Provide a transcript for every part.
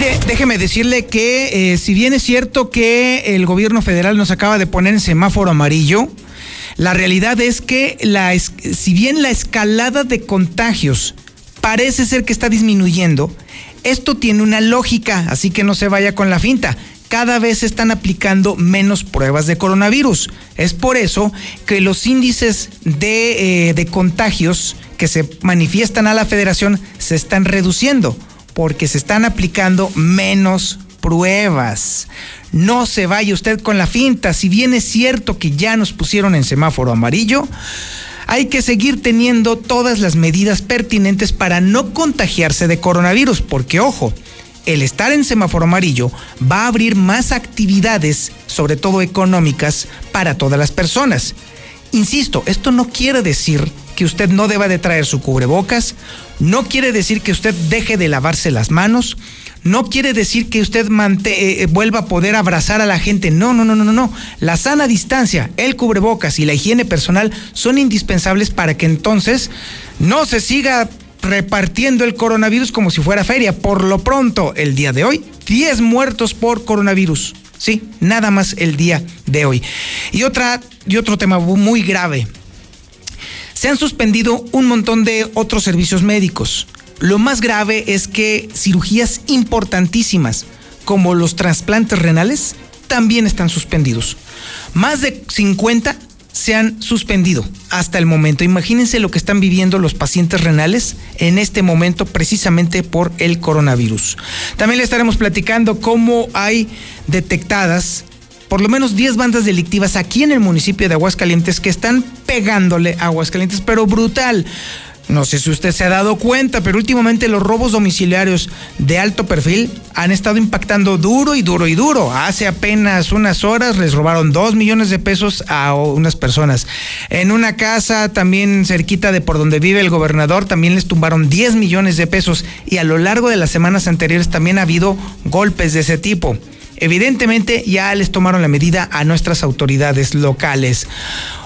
Mire, déjeme decirle que eh, si bien es cierto que el gobierno federal nos acaba de poner en semáforo amarillo, la realidad es que la, si bien la escalada de contagios parece ser que está disminuyendo, esto tiene una lógica, así que no se vaya con la finta. Cada vez se están aplicando menos pruebas de coronavirus. Es por eso que los índices de, eh, de contagios que se manifiestan a la federación se están reduciendo porque se están aplicando menos pruebas. No se vaya usted con la finta, si bien es cierto que ya nos pusieron en semáforo amarillo, hay que seguir teniendo todas las medidas pertinentes para no contagiarse de coronavirus, porque ojo, el estar en semáforo amarillo va a abrir más actividades, sobre todo económicas, para todas las personas. Insisto, esto no quiere decir que usted no deba de traer su cubrebocas, no quiere decir que usted deje de lavarse las manos, no quiere decir que usted eh, eh, vuelva a poder abrazar a la gente. No, no, no, no, no. La sana distancia, el cubrebocas y la higiene personal son indispensables para que entonces no se siga repartiendo el coronavirus como si fuera feria. Por lo pronto, el día de hoy, 10 muertos por coronavirus. Sí, nada más el día de hoy. Y otra y otro tema muy grave. Se han suspendido un montón de otros servicios médicos. Lo más grave es que cirugías importantísimas, como los trasplantes renales, también están suspendidos. Más de 50 se han suspendido hasta el momento. Imagínense lo que están viviendo los pacientes renales en este momento precisamente por el coronavirus. También le estaremos platicando cómo hay detectadas por lo menos 10 bandas delictivas aquí en el municipio de Aguascalientes que están pegándole Aguascalientes, pero brutal. No sé si usted se ha dado cuenta, pero últimamente los robos domiciliarios de alto perfil han estado impactando duro y duro y duro. Hace apenas unas horas les robaron dos millones de pesos a unas personas. En una casa también cerquita de por donde vive el gobernador también les tumbaron 10 millones de pesos y a lo largo de las semanas anteriores también ha habido golpes de ese tipo. Evidentemente ya les tomaron la medida a nuestras autoridades locales.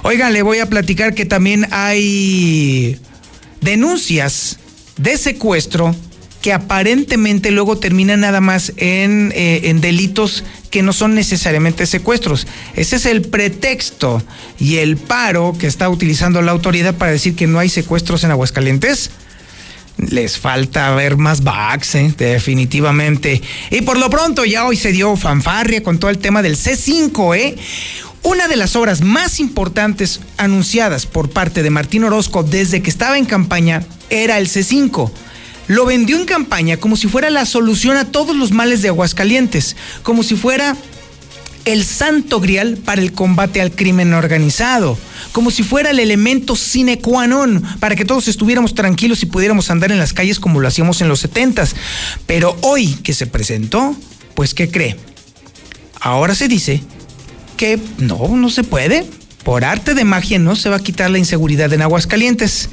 Oigan, le voy a platicar que también hay denuncias de secuestro que aparentemente luego terminan nada más en, eh, en, delitos que no son necesariamente secuestros. Ese es el pretexto y el paro que está utilizando la autoridad para decir que no hay secuestros en Aguascalientes les falta ver más backs, ¿eh? definitivamente. Y por lo pronto ya hoy se dio fanfarria con todo el tema del C5, ¿eh? Una de las obras más importantes anunciadas por parte de Martín Orozco desde que estaba en campaña era el C5. Lo vendió en campaña como si fuera la solución a todos los males de Aguascalientes, como si fuera el santo grial para el combate al crimen organizado, como si fuera el elemento sine qua non para que todos estuviéramos tranquilos y pudiéramos andar en las calles como lo hacíamos en los setentas. Pero hoy que se presentó, pues ¿qué cree? Ahora se dice que no, no se puede. Por arte de magia no se va a quitar la inseguridad en Aguascalientes.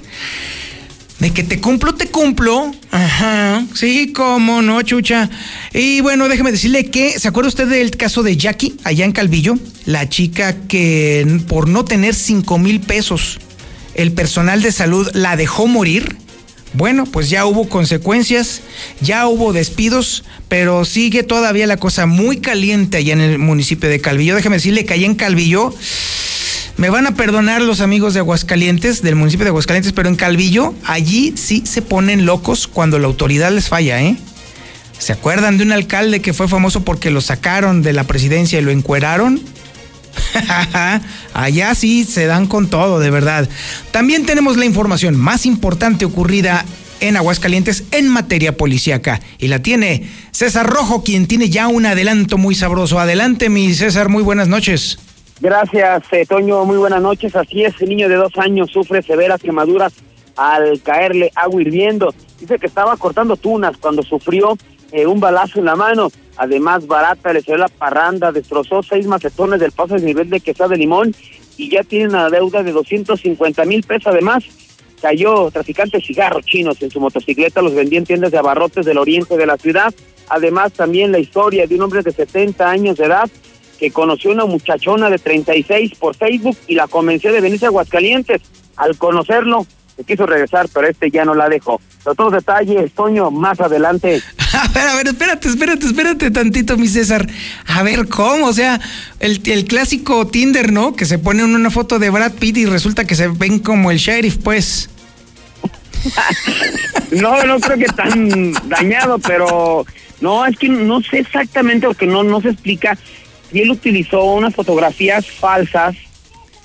De que te cumplo, te cumplo. Ajá. Sí, cómo no, chucha. Y bueno, déjeme decirle que, ¿se acuerda usted del caso de Jackie allá en Calvillo? La chica que por no tener 5 mil pesos, el personal de salud la dejó morir. Bueno, pues ya hubo consecuencias, ya hubo despidos, pero sigue todavía la cosa muy caliente allá en el municipio de Calvillo. Déjeme decirle que allá en Calvillo me van a perdonar los amigos de Aguascalientes, del municipio de Aguascalientes, pero en Calvillo, allí sí se ponen locos cuando la autoridad les falla, ¿eh? ¿Se acuerdan de un alcalde que fue famoso porque lo sacaron de la presidencia y lo encueraron? Allá sí se dan con todo, de verdad. También tenemos la información más importante ocurrida en Aguascalientes en materia policíaca. Y la tiene César Rojo, quien tiene ya un adelanto muy sabroso. Adelante, mi César, muy buenas noches. Gracias, eh, Toño. Muy buenas noches. Así es, el niño de dos años sufre severas quemaduras al caerle agua hirviendo. Dice que estaba cortando tunas cuando sufrió eh, un balazo en la mano. Además, barata le salió la parranda, destrozó seis macetones del paso de nivel de quesada de limón y ya tiene una deuda de 250 mil pesos. Además, cayó traficante de cigarros chinos en su motocicleta, los vendía en tiendas de abarrotes del oriente de la ciudad. Además, también la historia de un hombre de 70 años de edad que conoció una muchachona de 36 por Facebook y la convenció de venirse a Aguascalientes. Al conocerlo, se quiso regresar, pero este ya no la dejó. Otros detalles, Toño, más adelante. A ver, a ver, espérate, espérate, espérate tantito, mi César. A ver, ¿cómo? O sea, el, el clásico Tinder, ¿no? Que se pone una foto de Brad Pitt y resulta que se ven como el sheriff, pues. no, no creo que tan dañado, pero no, es que no sé exactamente porque no, no se explica. Y él utilizó unas fotografías falsas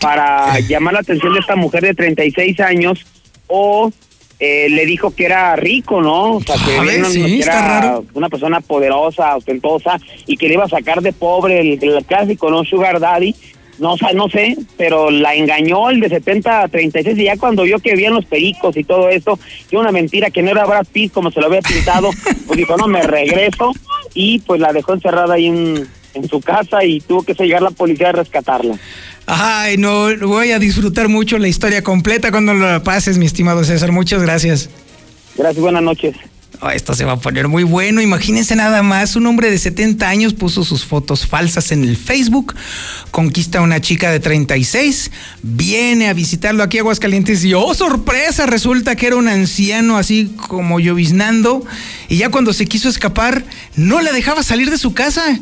para llamar la atención de esta mujer de 36 años o eh, le dijo que era rico, ¿no? O sea, que, era una persona poderosa, ostentosa y que le iba a sacar de pobre el, el clásico, ¿no? Sugar Daddy no, no sé, pero la engañó el de 70 a 36 y ya cuando vio que habían los pericos y todo esto, que una mentira que no era Brad Pitt como se lo había pintado, pues dijo, no, me regreso y pues la dejó encerrada ahí en, en su casa y tuvo que llegar la policía a rescatarla. Ay, no, voy a disfrutar mucho la historia completa cuando la pases, mi estimado César. Muchas gracias. Gracias, buenas noches. Oh, esto se va a poner muy bueno. Imagínense nada más, un hombre de 70 años puso sus fotos falsas en el Facebook, conquista a una chica de 36, viene a visitarlo aquí a Aguascalientes y oh sorpresa, resulta que era un anciano así como lloviznando y ya cuando se quiso escapar no le dejaba salir de su casa.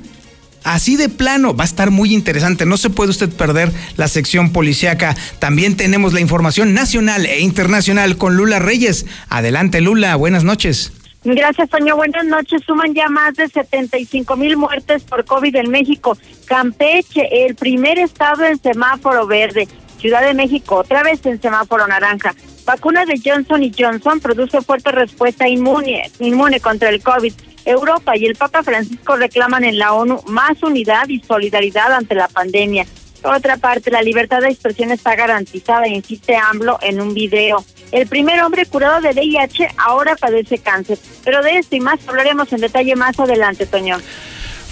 Así de plano, va a estar muy interesante. No se puede usted perder la sección policíaca. También tenemos la información nacional e internacional con Lula Reyes. Adelante, Lula. Buenas noches. Gracias, Toño. Buenas noches. Suman ya más de 75 mil muertes por COVID en México. Campeche, el primer estado en semáforo verde. Ciudad de México, otra vez en semáforo naranja. Vacuna de Johnson y Johnson produce fuerte respuesta inmune, inmune contra el COVID. Europa y el Papa Francisco reclaman en la ONU más unidad y solidaridad ante la pandemia. Por otra parte, la libertad de expresión está garantizada, insiste AMLO en un video. El primer hombre curado de VIH ahora padece cáncer. Pero de esto y más hablaremos en detalle más adelante, Toño.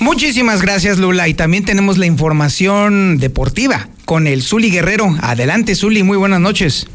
Muchísimas gracias, Lula. Y también tenemos la información deportiva con el Zuli Guerrero. Adelante, Zuli. Muy buenas noches.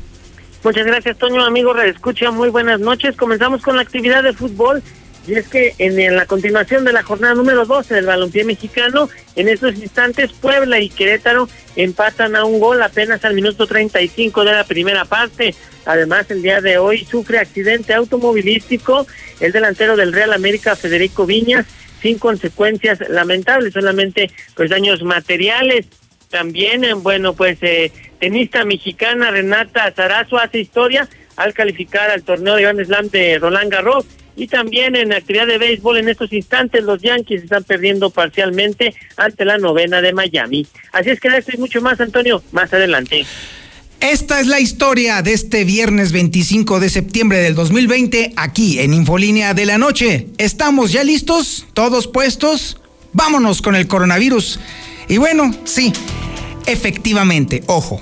Muchas gracias, Toño. Amigo, escucha. Muy buenas noches. Comenzamos con la actividad de fútbol. Y es que en, la continuación de la jornada número 12 del balompié mexicano, en estos instantes Puebla y Querétaro empatan a un gol apenas al minuto 35 de la primera parte. Además, el día de hoy sufre accidente automovilístico el delantero del Real América, Federico Viñas, sin consecuencias lamentables, solamente pues daños materiales. También, eh, bueno, pues eh, tenista mexicana Renata Zarazo hace historia al calificar al torneo de Grand Slam de Roland Garros y también en actividad de béisbol en estos instantes los Yankees están perdiendo parcialmente ante la novena de Miami. Así es que esto y mucho más, Antonio, más adelante. Esta es la historia de este viernes 25 de septiembre del 2020 aquí en Infolínea de la Noche. ¿Estamos ya listos? ¿Todos puestos? Vámonos con el coronavirus. Y bueno, sí, efectivamente, ojo,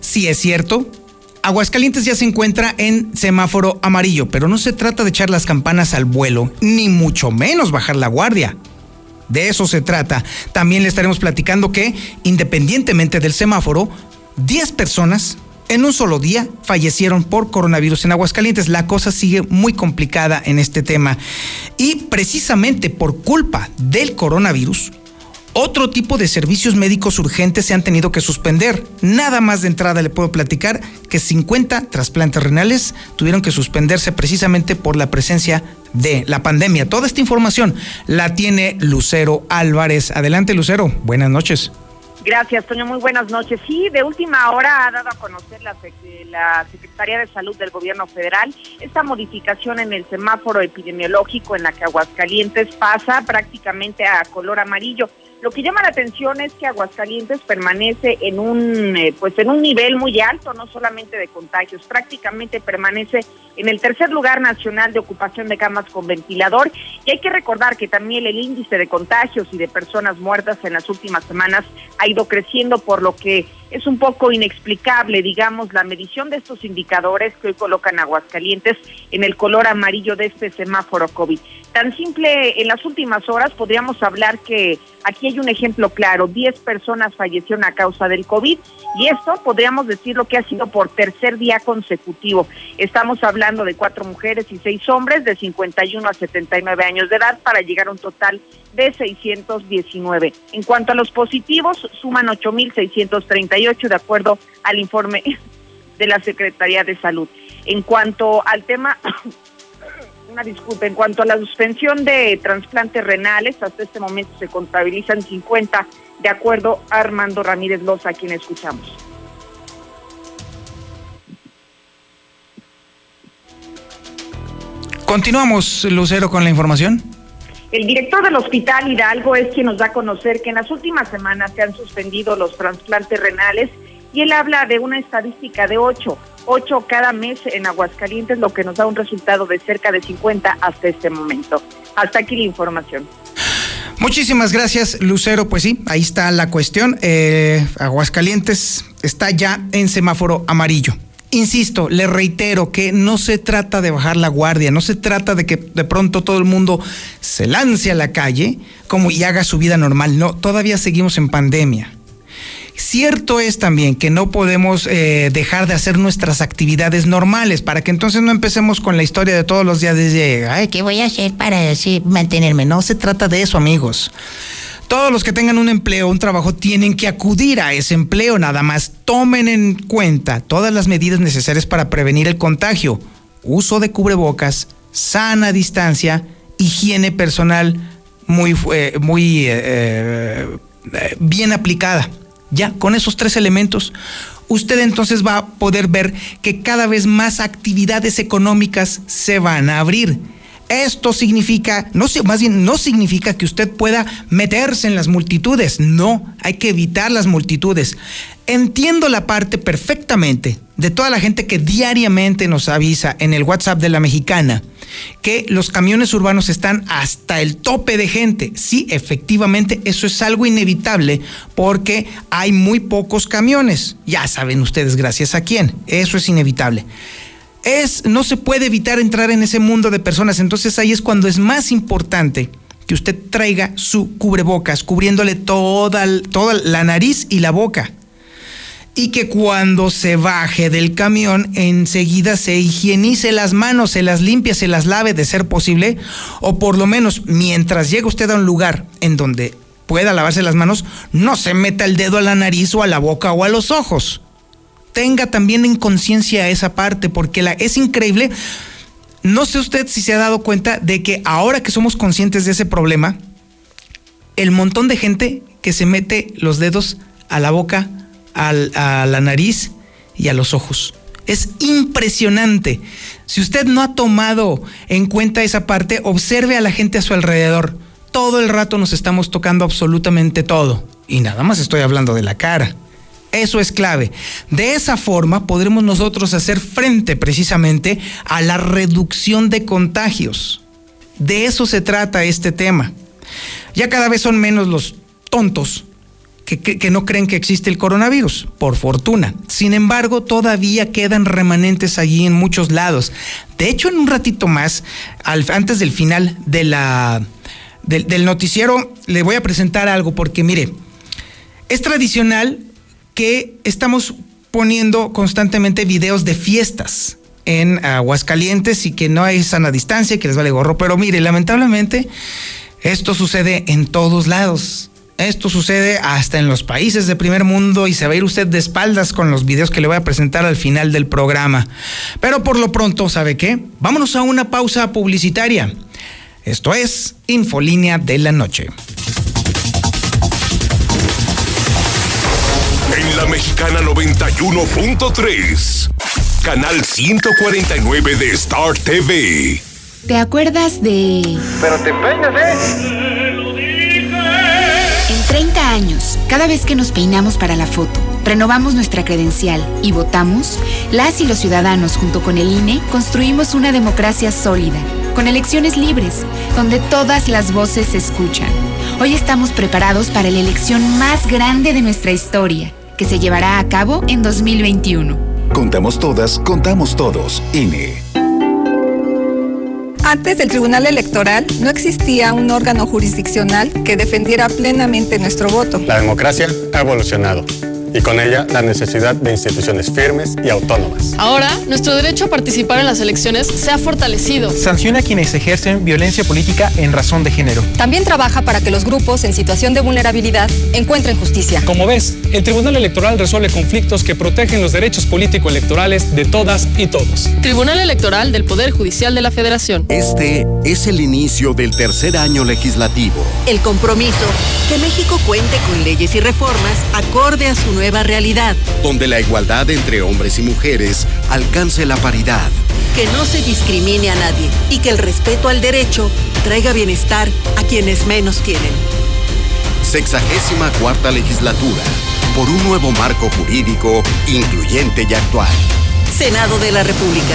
sí es cierto, Aguascalientes ya se encuentra en semáforo amarillo, pero no se trata de echar las campanas al vuelo, ni mucho menos bajar la guardia. De eso se trata. También le estaremos platicando que, independientemente del semáforo, 10 personas en un solo día fallecieron por coronavirus en Aguascalientes. La cosa sigue muy complicada en este tema. Y precisamente por culpa del coronavirus, otro tipo de servicios médicos urgentes se han tenido que suspender. Nada más de entrada le puedo platicar que 50 trasplantes renales tuvieron que suspenderse precisamente por la presencia de la pandemia. Toda esta información la tiene Lucero Álvarez. Adelante, Lucero. Buenas noches. Gracias, Toño. Muy buenas noches. Sí, de última hora ha dado a conocer la, Secretaría de Salud del Gobierno Federal esta modificación en el semáforo epidemiológico en la que Aguascalientes pasa prácticamente a color amarillo. Lo que llama la atención es que Aguascalientes permanece en un eh, pues en un nivel muy alto, no solamente de contagios, prácticamente permanece en el tercer lugar nacional de ocupación de camas con ventilador. Y hay que recordar que también el índice de contagios y de personas muertas en las últimas semanas ha ido creciendo, por lo que es un poco inexplicable, digamos, la medición de estos indicadores que hoy colocan Aguascalientes en el color amarillo de este semáforo COVID. Tan simple, en las últimas horas podríamos hablar que aquí hay un ejemplo claro, 10 personas fallecieron a causa del COVID y esto podríamos decir lo que ha sido por tercer día consecutivo. Estamos hablando de cuatro mujeres y seis hombres de 51 a 79 años de edad para llegar a un total de 619. En cuanto a los positivos, suman 8.638 de acuerdo al informe de la Secretaría de Salud. En cuanto al tema una disculpa, en cuanto a la suspensión de trasplantes renales, hasta este momento se contabilizan 50, de acuerdo a Armando Ramírez Loza, a quien escuchamos. Continuamos, Lucero, con la información. El director del Hospital Hidalgo es quien nos da a conocer que en las últimas semanas se han suspendido los trasplantes renales y él habla de una estadística de ocho, ocho cada mes en Aguascalientes, lo que nos da un resultado de cerca de 50 hasta este momento. Hasta aquí la información. Muchísimas gracias, Lucero. Pues sí, ahí está la cuestión. Eh, Aguascalientes está ya en semáforo amarillo. Insisto, le reitero que no se trata de bajar la guardia, no se trata de que de pronto todo el mundo se lance a la calle como y haga su vida normal. No, todavía seguimos en pandemia. Cierto es también que no podemos eh, dejar de hacer nuestras actividades normales para que entonces no empecemos con la historia de todos los días de, ay, ¿qué voy a hacer para mantenerme? No se trata de eso, amigos. Todos los que tengan un empleo, un trabajo, tienen que acudir a ese empleo. Nada más tomen en cuenta todas las medidas necesarias para prevenir el contagio. Uso de cubrebocas, sana distancia, higiene personal muy, eh, muy eh, bien aplicada. Ya, con esos tres elementos, usted entonces va a poder ver que cada vez más actividades económicas se van a abrir. Esto significa, no más bien no significa que usted pueda meterse en las multitudes, no, hay que evitar las multitudes. Entiendo la parte perfectamente de toda la gente que diariamente nos avisa en el WhatsApp de la mexicana que los camiones urbanos están hasta el tope de gente. Sí, efectivamente, eso es algo inevitable porque hay muy pocos camiones. Ya saben ustedes gracias a quién. Eso es inevitable. Es, no se puede evitar entrar en ese mundo de personas. Entonces ahí es cuando es más importante que usted traiga su cubrebocas, cubriéndole toda, toda la nariz y la boca y que cuando se baje del camión enseguida se higienice las manos, se las limpie, se las lave de ser posible, o por lo menos mientras llegue usted a un lugar en donde pueda lavarse las manos, no se meta el dedo a la nariz o a la boca o a los ojos. Tenga también en conciencia esa parte, porque la, es increíble. No sé usted si se ha dado cuenta de que ahora que somos conscientes de ese problema, el montón de gente que se mete los dedos a la boca, a la nariz y a los ojos. Es impresionante. Si usted no ha tomado en cuenta esa parte, observe a la gente a su alrededor. Todo el rato nos estamos tocando absolutamente todo. Y nada más estoy hablando de la cara. Eso es clave. De esa forma podremos nosotros hacer frente precisamente a la reducción de contagios. De eso se trata este tema. Ya cada vez son menos los tontos que, no creen que existe el coronavirus, por fortuna. Sin embargo, todavía quedan remanentes allí en muchos lados. De hecho, en un ratito más, antes del final de la, del, noticiero, le voy a presentar algo, porque mire, es tradicional que estamos poniendo constantemente videos de fiestas en Aguascalientes y que no hay sana distancia, que les vale gorro. Pero mire, lamentablemente esto sucede en todos lados. Esto sucede hasta en los países de primer mundo y se va a ir usted de espaldas con los videos que le voy a presentar al final del programa. Pero por lo pronto, ¿sabe qué? Vámonos a una pausa publicitaria. Esto es Infolínea de la Noche. La Mexicana 91.3, canal 149 de Star TV. ¿Te acuerdas de... Pero te peinas, ¿eh? 30 años, cada vez que nos peinamos para la foto renovamos nuestra credencial y votamos, las y los ciudadanos junto con el INE construimos una democracia sólida, con elecciones libres, donde todas las voces se escuchan. Hoy estamos preparados para la elección más grande de nuestra historia, que se llevará a cabo en 2021. Contamos todas, contamos todos. INE. Antes del Tribunal Electoral no existía un órgano jurisdiccional que defendiera plenamente nuestro voto. La democracia ha evolucionado y con ella la necesidad de instituciones firmes y autónomas. Ahora, nuestro derecho a participar en las elecciones se ha fortalecido. Sanciona a quienes ejercen violencia política en razón de género. También trabaja para que los grupos en situación de vulnerabilidad encuentren justicia. Como ves, el Tribunal Electoral resuelve conflictos que protegen los derechos político-electorales de todas y todos. Tribunal Electoral del Poder Judicial de la Federación. Este es el inicio del tercer año legislativo. El compromiso que México cuente con leyes y reformas acorde a su nueva realidad. Donde la igualdad entre hombres y mujeres alcance la paridad. Que no se discrimine a nadie y que el respeto al derecho traiga bienestar a quienes menos tienen. Sexagésima cuarta legislatura. Por un nuevo marco jurídico incluyente y actual. Senado de la República.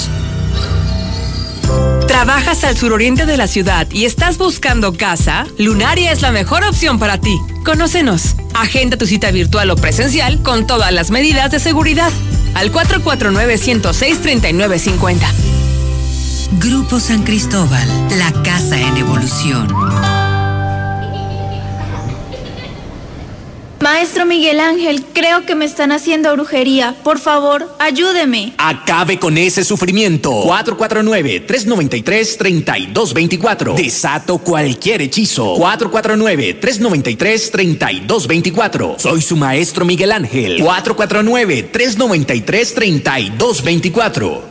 ¿Trabajas al suroriente de la ciudad y estás buscando casa? Lunaria es la mejor opción para ti. Conócenos. Agenda tu cita virtual o presencial con todas las medidas de seguridad. Al 449-106-3950. Grupo San Cristóbal, la casa en evolución. Maestro Miguel Ángel, creo que me están haciendo brujería. Por favor, ayúdeme. Acabe con ese sufrimiento. 449-393-3224. Desato cualquier hechizo. 449-393-3224. Soy su maestro Miguel Ángel. 449-393-3224.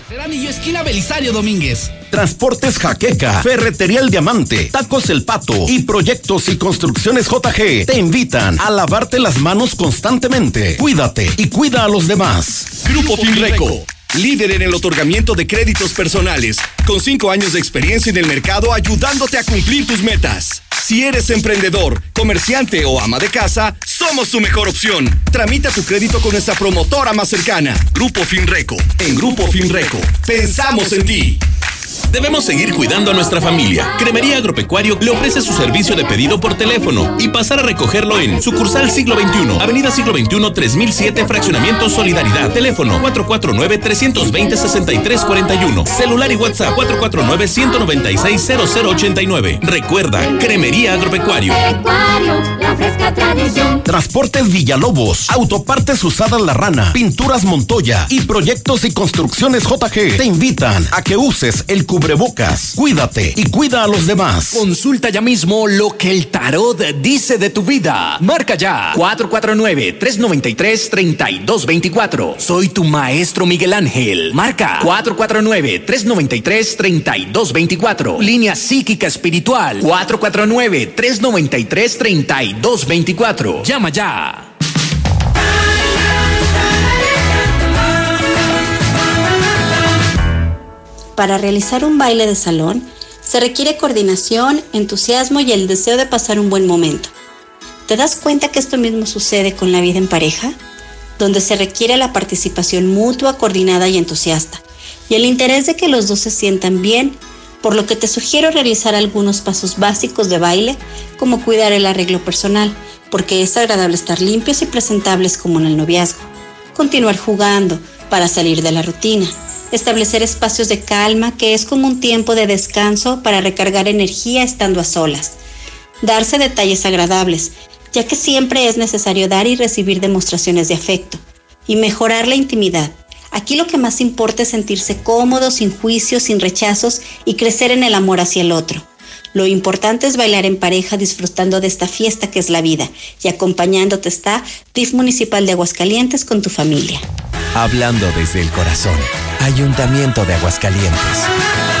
tercer anillo, esquina Belisario Domínguez. Transportes Jaqueca, Ferretería El Diamante, Tacos El Pato y Proyectos y Construcciones JG te invitan a lavarte las manos constantemente. Cuídate y cuida a los demás. Grupo Finreco. Líder en el otorgamiento de créditos personales, con cinco años de experiencia en el mercado ayudándote a cumplir tus metas. Si eres emprendedor, comerciante o ama de casa, somos tu mejor opción. Tramita tu crédito con nuestra promotora más cercana, Grupo Finreco. En Grupo Finreco, pensamos en ti. Debemos seguir cuidando a nuestra familia. Cremería Agropecuario le ofrece su servicio de pedido por teléfono y pasar a recogerlo en sucursal Siglo XXI, Avenida Siglo XXI 3007, Fraccionamiento Solidaridad. Teléfono 449-320-6341. Celular y WhatsApp 449-196-0089. Recuerda, Cremería Agropecuario. La fresca tradición. Transportes Villalobos, Autopartes Usadas La Rana, Pinturas Montoya y Proyectos y Construcciones JG te invitan a que uses el cubrebocas. Cuídate y cuida a los demás. Consulta ya mismo lo que el tarot dice de tu vida. Marca ya 449-393-3224. Soy tu maestro Miguel Ángel. Marca 449-393-3224. Línea psíquica espiritual 449-393-3224. Llama ya. Para realizar un baile de salón se requiere coordinación, entusiasmo y el deseo de pasar un buen momento. ¿Te das cuenta que esto mismo sucede con la vida en pareja? Donde se requiere la participación mutua, coordinada y entusiasta, y el interés de que los dos se sientan bien, por lo que te sugiero realizar algunos pasos básicos de baile, como cuidar el arreglo personal, porque es agradable estar limpios y presentables como en el noviazgo. Continuar jugando para salir de la rutina, establecer espacios de calma, que es como un tiempo de descanso para recargar energía estando a solas. Darse detalles agradables, ya que siempre es necesario dar y recibir demostraciones de afecto y mejorar la intimidad. Aquí lo que más importa es sentirse cómodo, sin juicios, sin rechazos y crecer en el amor hacia el otro. Lo importante es bailar en pareja disfrutando de esta fiesta que es la vida y acompañándote está DIF Municipal de Aguascalientes con tu familia. Hablando desde el corazón, Ayuntamiento de Aguascalientes.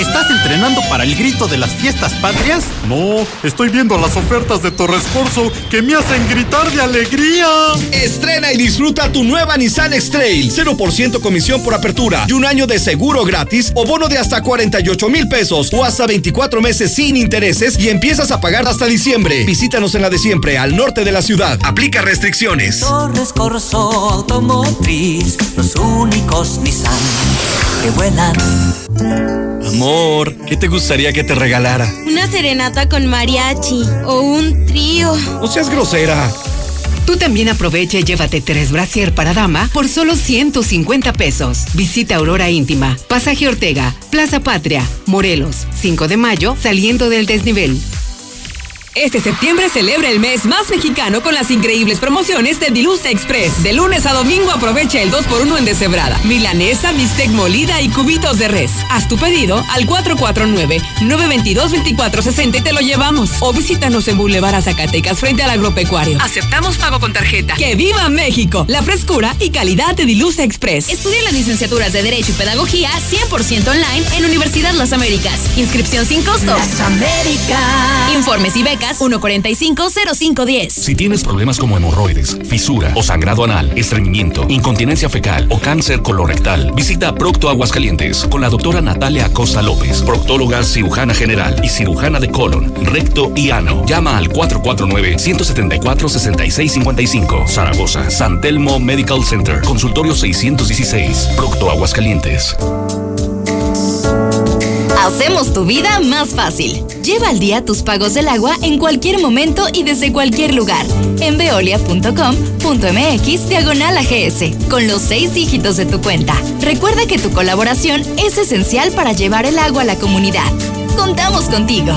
¿Estás entrenando para el grito de las fiestas patrias? No, estoy viendo las ofertas de Torres Corso que me hacen gritar de alegría. Estrena y disfruta tu nueva Nissan X-Trail. 0% comisión por apertura y un año de seguro gratis o bono de hasta 48 mil pesos o hasta 24 meses sin intereses y empiezas a pagar hasta diciembre. Visítanos en la de siempre, al norte de la ciudad. Aplica restricciones. Torres Corso Automotriz, los únicos Nissan que vuelan. Amor, ¿qué te gustaría que te regalara? Una serenata con mariachi o un trío. No seas grosera. Tú también aprovecha y llévate tres brasier para dama por solo 150 pesos. Visita Aurora Íntima, Pasaje Ortega, Plaza Patria, Morelos, 5 de mayo, saliendo del desnivel. Este septiembre celebra el mes más mexicano con las increíbles promociones de Dilusa Express. De lunes a domingo aprovecha el 2x1 en deshebrada, milanesa, bistec molida y cubitos de res. Haz tu pedido al 449-922-2460 y te lo llevamos. O visítanos en Boulevard Zacatecas frente al agropecuario. Aceptamos pago con tarjeta. ¡Que viva México! La frescura y calidad de Dilusa Express. Estudia las licenciaturas de Derecho y Pedagogía 100% online en Universidad Las Américas. Inscripción sin costo. Las Américas. Informes y becas 145-0510. Si tienes problemas como hemorroides, fisura o sangrado anal, estreñimiento, incontinencia fecal o cáncer colorectal, visita Procto Aguascalientes con la doctora Natalia Acosta López, proctóloga cirujana general y cirujana de colon, recto y ano. Llama al 449-174-6655. Zaragoza, San Telmo Medical Center, consultorio 616, Procto Aguascalientes. Hacemos tu vida más fácil. Lleva al día tus pagos del agua en cualquier momento y desde cualquier lugar. En veolia.com.mx diagonal AGS, con los seis dígitos de tu cuenta. Recuerda que tu colaboración es esencial para llevar el agua a la comunidad. Contamos contigo.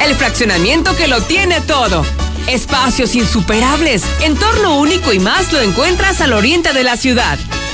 El fraccionamiento que lo tiene todo. Espacios insuperables, entorno único y más lo encuentras al oriente de la ciudad.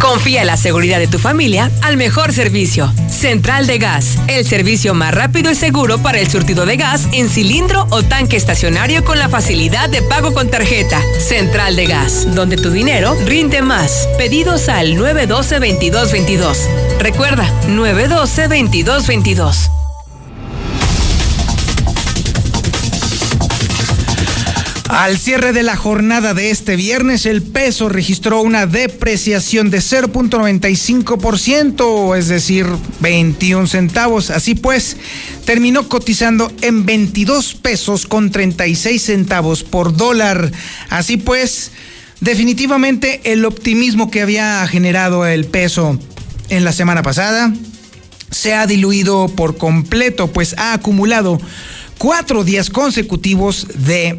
Confía en la seguridad de tu familia al mejor servicio. Central de Gas, el servicio más rápido y seguro para el surtido de gas en cilindro o tanque estacionario con la facilidad de pago con tarjeta. Central de Gas, donde tu dinero rinde más. Pedidos al 912-2222. Recuerda, 912-2222. Al cierre de la jornada de este viernes, el peso registró una depreciación de 0.95%, es decir, 21 centavos. Así pues, terminó cotizando en 22 pesos con 36 centavos por dólar. Así pues, definitivamente el optimismo que había generado el peso en la semana pasada se ha diluido por completo, pues ha acumulado cuatro días consecutivos de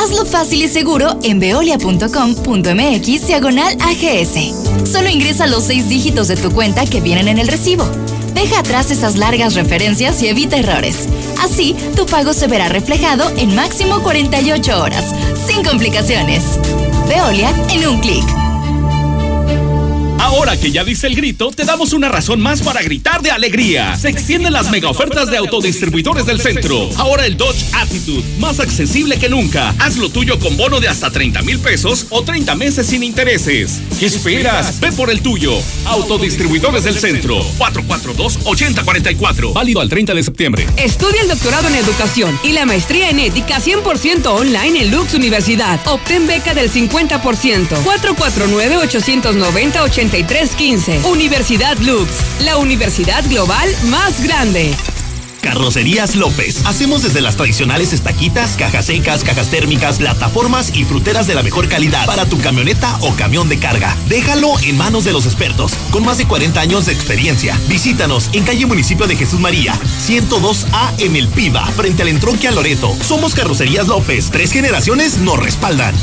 Hazlo fácil y seguro en veolia.com.mx diagonal AGS. Solo ingresa los seis dígitos de tu cuenta que vienen en el recibo. Deja atrás esas largas referencias y evita errores. Así, tu pago se verá reflejado en máximo 48 horas, sin complicaciones. Veolia en un clic. Ahora que ya dice el grito, te damos una razón más para gritar de alegría. Se extienden las mega ofertas de autodistribuidores del centro. Ahora el Dodge Attitude, más accesible que nunca. Haz lo tuyo con bono de hasta 30 mil pesos o 30 meses sin intereses. ¿Qué esperas? Ve por el tuyo. Autodistribuidores del centro. 442-8044. Válido al 30 de septiembre. Estudia el doctorado en educación y la maestría en ética 100% online en Lux Universidad. Obtén beca del 50%. 449-890-80. 3315. Universidad Lux, la universidad global más grande. Carrocerías López. Hacemos desde las tradicionales estaquitas, cajas secas, cajas térmicas, plataformas y fruteras de la mejor calidad para tu camioneta o camión de carga. Déjalo en manos de los expertos, con más de 40 años de experiencia. Visítanos en calle Municipio de Jesús María, 102A en el Piva, frente al entronque a Loreto. Somos Carrocerías López. Tres generaciones nos respaldan.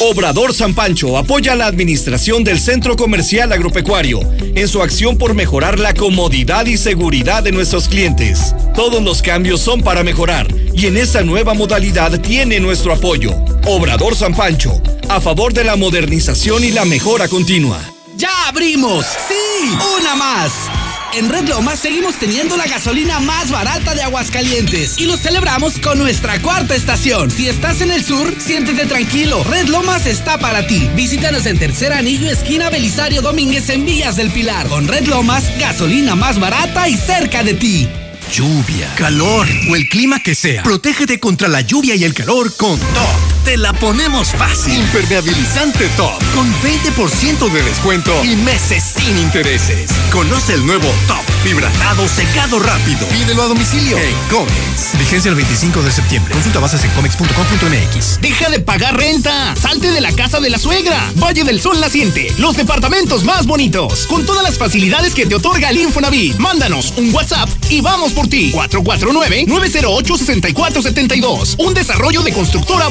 Obrador San Pancho apoya la administración del Centro Comercial Agropecuario en su acción por mejorar la comodidad y seguridad de nuestros clientes. Todos los cambios son para mejorar y en esta nueva modalidad tiene nuestro apoyo. Obrador San Pancho, a favor de la modernización y la mejora continua. ¡Ya abrimos! ¡Sí! ¡Una más! En Red Lomas seguimos teniendo la gasolina más barata de Aguascalientes y lo celebramos con nuestra cuarta estación. Si estás en el sur, siéntete tranquilo. Red Lomas está para ti. Visítanos en Tercer Anillo, esquina Belisario Domínguez en Villas del Pilar. Con Red Lomas, gasolina más barata y cerca de ti. Lluvia, calor o el clima que sea. Protégete contra la lluvia y el calor con Top. Te la ponemos fácil. Impermeabilizante Top con 20% de descuento y meses sin intereses. Conoce el nuevo Top Fibratado Secado Rápido. Pídelo a domicilio en Comex. Vigencia el 25 de septiembre. Consulta bases en comex.com.mx. Deja de pagar renta. Salte de la casa de la suegra. Valle del Sol Naciente. Los departamentos más bonitos. Con todas las facilidades que te otorga el Infonavit. Mándanos un WhatsApp y vamos por ti. 449-908-6472. Un desarrollo de constructora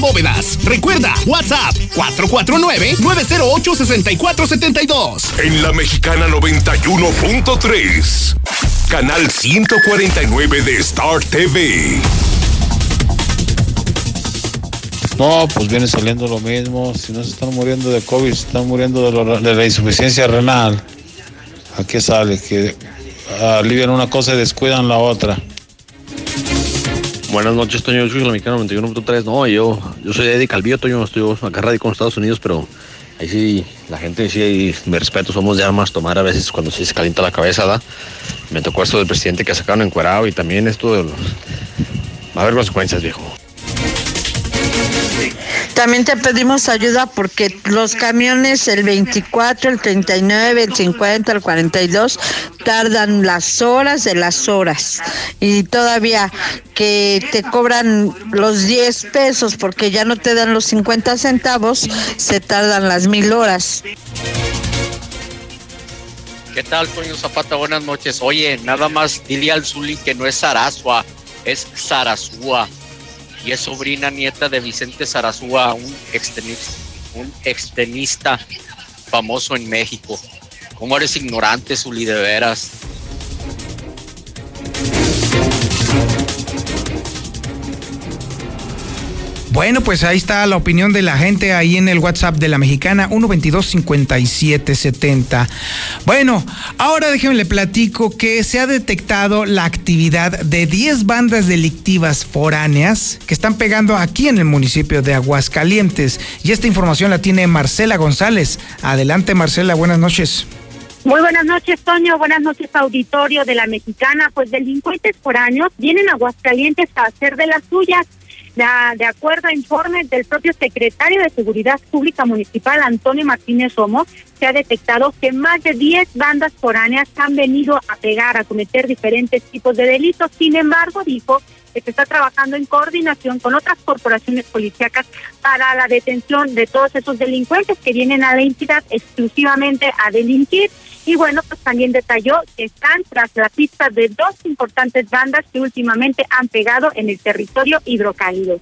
Recuerda, WhatsApp 449-908-6472. En la mexicana 91.3. Canal 149 de Star TV. No, pues viene saliendo lo mismo. Si no se están muriendo de COVID, se están muriendo de, lo- de la insuficiencia renal. Aquí sale que alivian una cosa y descuidan la otra. Buenas noches, Toño. Yo soy la mexicana 91.3. No, yo, yo soy Eddie Calvillo, Toño. Estoy acá radico en Estados Unidos, pero ahí sí, la gente sí, me respeto. Somos de armas tomar a veces cuando se calienta la cabeza, ¿da? Me tocó esto del presidente que sacaron encuerado y también esto de los... Va a haber consecuencias, viejo. También te pedimos ayuda porque los camiones, el 24, el 39, el 50, el 42, tardan las horas de las horas. Y todavía que te cobran los 10 pesos porque ya no te dan los 50 centavos, se tardan las mil horas. ¿Qué tal, Toño Zapata? Buenas noches. Oye, nada más dile al Zuli que no es Sarasua, es Sarasúa. Y es sobrina nieta de Vicente Sarasúa, un extenista, un extenista famoso en México. ¿Cómo eres ignorante, Zuli, de veras? Bueno, pues ahí está la opinión de la gente ahí en el WhatsApp de la mexicana 122-5770. Bueno, ahora déjenme le platico que se ha detectado la actividad de 10 bandas delictivas foráneas que están pegando aquí en el municipio de Aguascalientes. Y esta información la tiene Marcela González. Adelante, Marcela, buenas noches. Muy buenas noches, Toño. Buenas noches, auditorio de la Mexicana. Pues delincuentes foráneos vienen a Aguascalientes a hacer de las suyas. De, de acuerdo a informes del propio secretario de Seguridad Pública Municipal, Antonio Martínez Romo, se ha detectado que más de 10 bandas foráneas han venido a pegar, a cometer diferentes tipos de delitos. Sin embargo, dijo que se está trabajando en coordinación con otras corporaciones policíacas para la detención de todos esos delincuentes que vienen a la entidad exclusivamente a delinquir. Y bueno, pues también detalló que están tras la pista de dos importantes bandas que últimamente han pegado en el territorio hidrocálido.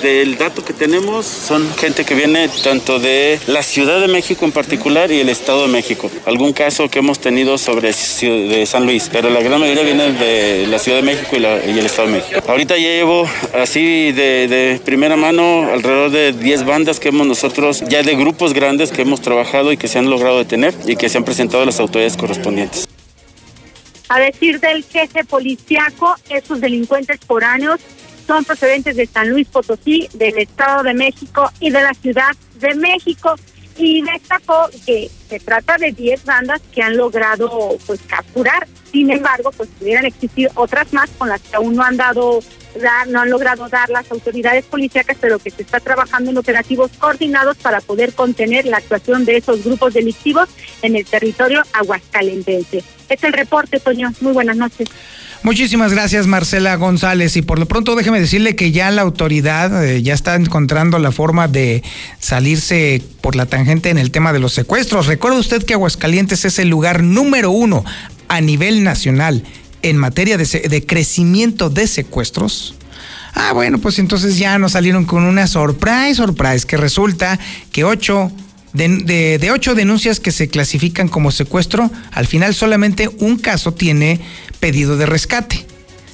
Del dato que tenemos son gente que viene tanto de la Ciudad de México en particular y el Estado de México. Algún caso que hemos tenido sobre de San Luis, pero la gran mayoría viene de la Ciudad de México y, el Estado de México. Ahorita ya llevo así de, de primera mano alrededor de 10 bandas que hemos nosotros, ya de grupos grandes que hemos trabajado y que se han logrado detener y que se han presentado a las autoridades correspondientes. A decir del jefe policiaco, esos delincuentes foráneos son procedentes de San Luis Potosí, del Estado de México y de la Ciudad de México. Y destacó que se trata de 10 bandas que han logrado pues capturar. Sin embargo, pues pudieran existir otras más con las que aún no han dado no han logrado dar las autoridades policíacas, pero que se está trabajando en operativos coordinados para poder contener la actuación de esos grupos delictivos en el territorio aguascalentense. Es el reporte, Toño. Muy buenas noches. Muchísimas gracias, Marcela González. Y por lo pronto déjeme decirle que ya la autoridad eh, ya está encontrando la forma de salirse por la tangente en el tema de los secuestros. Recuerda usted que Aguascalientes es el lugar número uno a nivel nacional en materia de, crecimiento de secuestros. Ah, bueno, pues entonces ya nos salieron con una surprise, surprise, que resulta que ocho de, de, ocho denuncias que se clasifican como secuestro, al final solamente un caso tiene pedido de rescate.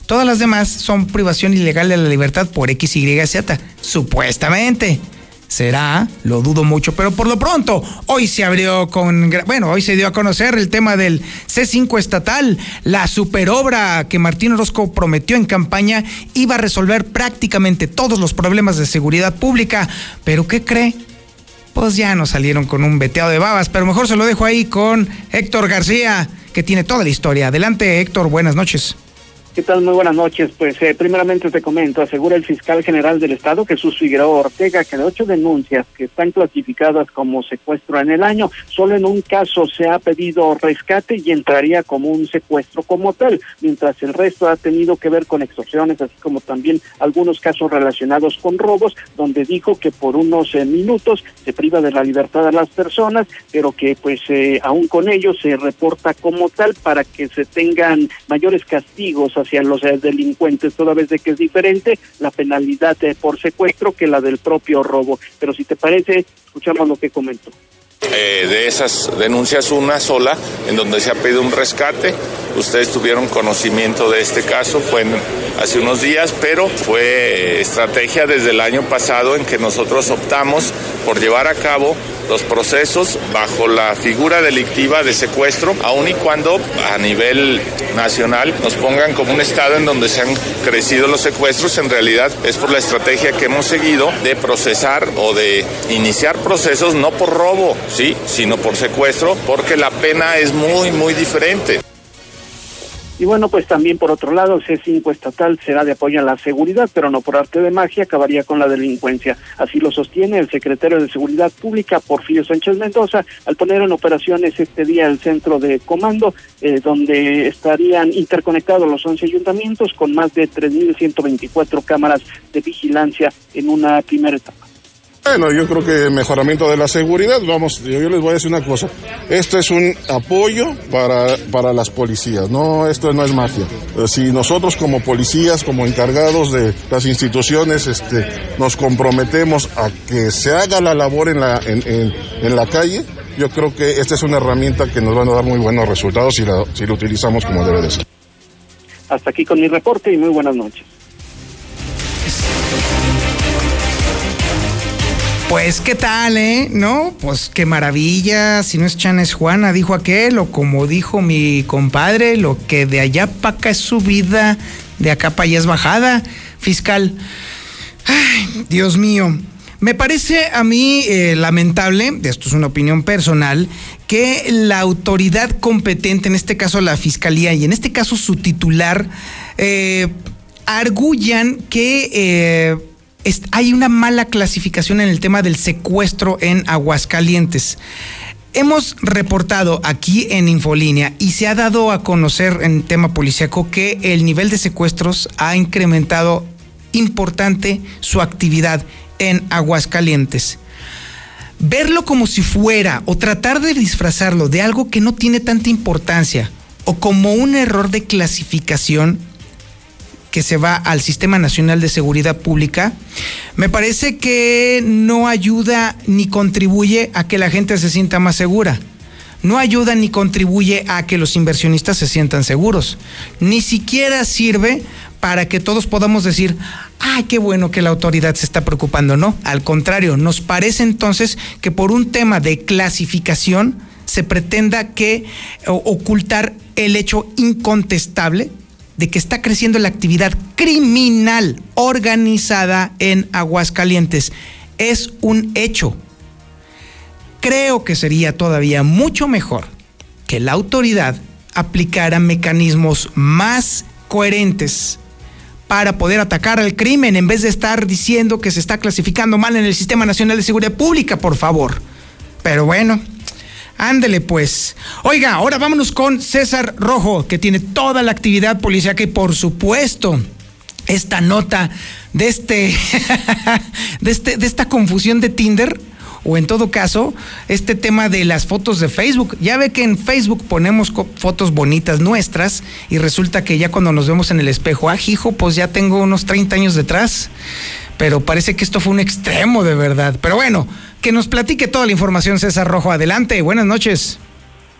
Todas las demás son privación ilegal de la libertad por X, Y, Z, supuestamente. Será, lo dudo mucho, pero por lo pronto, hoy se abrió con, bueno, hoy se dio a conocer el tema del C5 estatal, la superobra que Martín Orozco prometió en campaña iba a resolver prácticamente todos los problemas de seguridad pública, pero ¿qué cree? Pues ya nos salieron con un veteado de babas, pero mejor se lo dejo ahí con Héctor García, que tiene toda la historia. Adelante, Héctor, buenas noches. ¿Qué tal? Muy buenas noches. Pues eh, primeramente te comento, asegura el fiscal general del Estado, Jesús Figueroa Ortega, que de ocho denuncias que están clasificadas como secuestro en el año, solo en un caso se ha pedido rescate y entraría como un secuestro como tal, mientras el resto ha tenido que ver con extorsiones, así como también algunos casos relacionados con robos, donde dijo que por unos eh, minutos se priva de la libertad a las personas, pero que pues eh, aún con ello se reporta como tal para que se tengan mayores castigos los eh, delincuentes, toda vez de que es diferente la penalidad eh, por secuestro que la del propio robo. Pero si te parece, escuchamos lo que comentó. Eh, de esas denuncias, una sola, en donde se ha pedido un rescate. Ustedes tuvieron conocimiento de este caso, fue hace unos días, pero fue estrategia desde el año pasado en que nosotros optamos por llevar a cabo los procesos bajo la figura delictiva de secuestro, aun y cuando a nivel nacional nos pongan como un estado en donde se han crecido los secuestros, en realidad es por la estrategia que hemos seguido de procesar o de iniciar procesos no por robo, sí, sino por secuestro, porque la pena es muy, muy diferente. Y bueno, pues también por otro lado, el C5 estatal será de apoyo a la seguridad, pero no por arte de magia acabaría con la delincuencia. Así lo sostiene el secretario de Seguridad Pública, Porfirio Sánchez Mendoza, al poner en operaciones este día el centro de comando, eh, donde estarían interconectados los 11 ayuntamientos con más de 3.124 cámaras de vigilancia en una primera etapa. Bueno, yo creo que mejoramiento de la seguridad, vamos, yo, les voy a decir una cosa, esto es un apoyo para, para las policías, no, esto no es magia. Si nosotros como policías, como encargados de las instituciones, este, nos comprometemos a que se haga la labor en la, en, en, la calle, yo creo que esta es una herramienta que nos va a dar muy buenos resultados si la, si lo utilizamos como debe de ser. Hasta aquí con mi reporte y muy buenas noches. Pues qué tal, ¿eh? ¿No? Pues qué maravilla. Si no es Chan es Juana, dijo aquel, o como dijo mi compadre, lo que de allá para acá es subida, de acá para allá es bajada, fiscal. Ay, Dios mío. Me parece a mí eh, lamentable, esto es una opinión personal, que la autoridad competente, en este caso la fiscalía y en este caso su titular, eh, arguyan que eh, hay una mala clasificación en el tema del secuestro en Aguascalientes. Hemos reportado aquí en Infolínea y se ha dado a conocer en tema policíaco que el nivel de secuestros ha incrementado importante su actividad en Aguascalientes. Verlo como si fuera o tratar de disfrazarlo de algo que no tiene tanta importancia o como un error de clasificación que se va al Sistema Nacional de Seguridad Pública, me parece que no ayuda ni contribuye a que la gente se sienta más segura. No ayuda ni contribuye a que los inversionistas se sientan seguros. Ni siquiera sirve para que todos podamos decir, ay, qué bueno que la autoridad se está preocupando. No, al contrario, nos parece entonces que por un tema de clasificación se pretenda que ocultar el hecho incontestable de que está creciendo la actividad criminal organizada en Aguascalientes. Es un hecho. Creo que sería todavía mucho mejor que la autoridad aplicara mecanismos más coherentes para poder atacar al crimen en vez de estar diciendo que se está clasificando mal en el Sistema Nacional de Seguridad Pública, por favor. Pero bueno, ándele pues. Oiga, ahora vámonos con César Rojo, que tiene toda la actividad policial y por supuesto esta nota de este, de este, de esta confusión de Tinder o en todo caso, este tema de las fotos de Facebook. Ya ve que en Facebook ponemos fotos bonitas nuestras y resulta que ya cuando nos vemos en el espejo, ah, hijo, pues ya tengo unos 30 años detrás. Pero parece que esto fue un extremo de verdad. Pero bueno, que nos platique toda la información César Rojo. Adelante, buenas noches.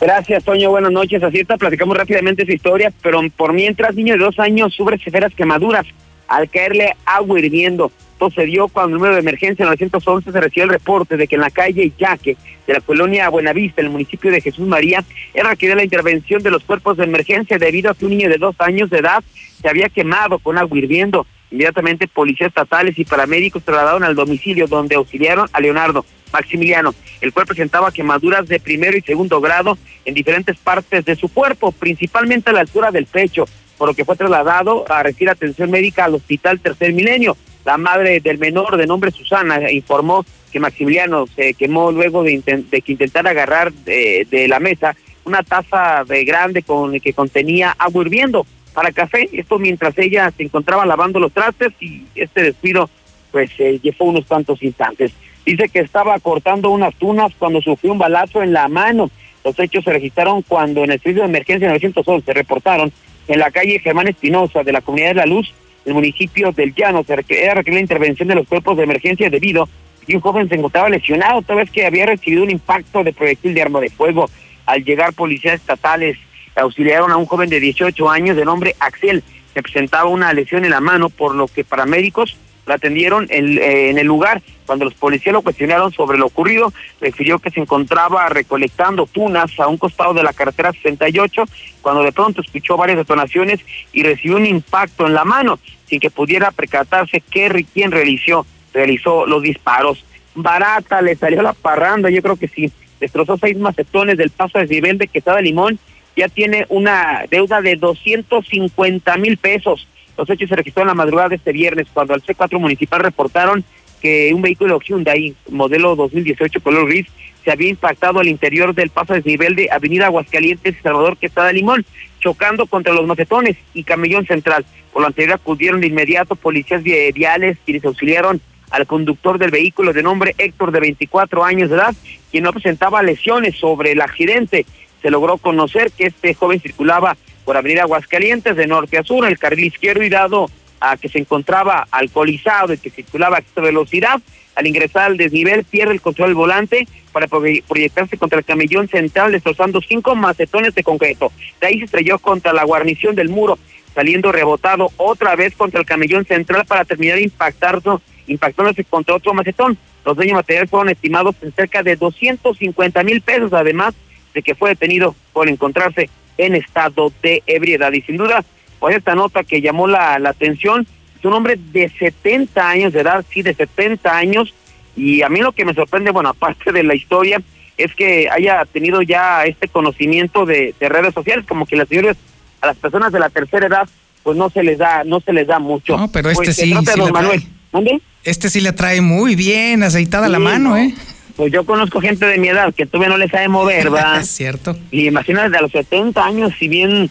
Gracias, Toño. Buenas noches. Así está, platicamos rápidamente esa historia, pero por mientras, niño de dos años sufre severas quemaduras al caerle agua hirviendo. Esto se dio cuando el número de emergencia 911 se recibió el reporte de que en la calle Yaque de la colonia Buenavista, en el municipio de Jesús María, era requerida la intervención de los cuerpos de emergencia debido a que un niño de dos años de edad se había quemado con agua hirviendo. Inmediatamente policías estatales y paramédicos trasladaron al domicilio donde auxiliaron a Leonardo Maximiliano. El cual presentaba quemaduras de primero y segundo grado en diferentes partes de su cuerpo, principalmente a la altura del pecho, por lo que fue trasladado a recibir atención médica al Hospital Tercer Milenio. La madre del menor de nombre Susana informó que Maximiliano se quemó luego de, que intentara agarrar de, la mesa una taza de grande con que contenía agua hirviendo para café. Esto mientras ella se encontraba lavando los trastes y este despido pues se llevó unos cuantos instantes. Dice que estaba cortando unas tunas cuando sufrió un balazo en la mano. Los hechos se registraron cuando en el servicio de emergencia 911 reportaron en la calle Germán Espinosa de la Comunidad de la Luz el municipio del Llano. Se requería la intervención de los cuerpos de emergencia debido que un joven se encontraba lesionado, toda vez que había recibido un impacto de proyectil de arma de fuego. Al llegar policías estatales auxiliaron a un joven de 18 años de nombre Axel, que presentaba una lesión en la mano, por lo que paramédicos lo atendieron eh, en, el lugar. Cuando los policías lo cuestionaron sobre lo ocurrido, refirió que se encontraba recolectando tunas a un costado de la carretera 68, cuando de pronto escuchó varias detonaciones y recibió un impacto en la mano, sin que pudiera percatarse qué, quién realizó, realizó los disparos. Barata, le salió la parranda, yo creo que sí, destrozó seis macetones del paso de nivel de Quesada Limón, ya tiene una deuda de 250 mil pesos los hechos se registraron la madrugada de este viernes cuando al C4 municipal reportaron que un vehículo Hyundai modelo 2018 color gris se había impactado al interior del paso de desnivel de Avenida Aguascalientes Salvador Quesada Limón, chocando contra los macetones y camellón central. Por lo anterior acudieron de inmediato policías viales quienes auxiliaron al conductor del vehículo de nombre Héctor de 24 años de edad, quien no presentaba lesiones sobre el accidente. Se logró conocer que este joven circulaba por Avenida Aguascalientes de norte a sur, el carril izquierdo y dado a que se encontraba alcoholizado y que circulaba a esta velocidad, al ingresar al desnivel pierde el control del volante para proyectarse contra el camellón central destrozando cinco macetones de concreto. De ahí se estrelló contra la guarnición del muro, saliendo rebotado otra vez contra el camellón central para terminar impactando, impactándose contra otro macetón. Los daños materiales fueron estimados en cerca de 250 mil pesos, además de que fue detenido por encontrarse en estado de ebriedad. Y sin duda, pues esta nota que llamó la, atención, es un hombre de 70 años de edad, sí, de 70 años, y a mí lo que me sorprende, bueno, aparte de la historia, es que haya tenido ya este conocimiento de, redes sociales, como que las señores, a las personas de la tercera edad, pues no se les da, no se les da mucho. No, pero este pues, sí, sí Manuel. Este sí le trae muy bien aceitada la mano, ¿eh? Pues yo conozco gente de mi edad que todavía no le sabe mover, ¿verdad? es cierto. Y imagínate, a los 70 años, si bien,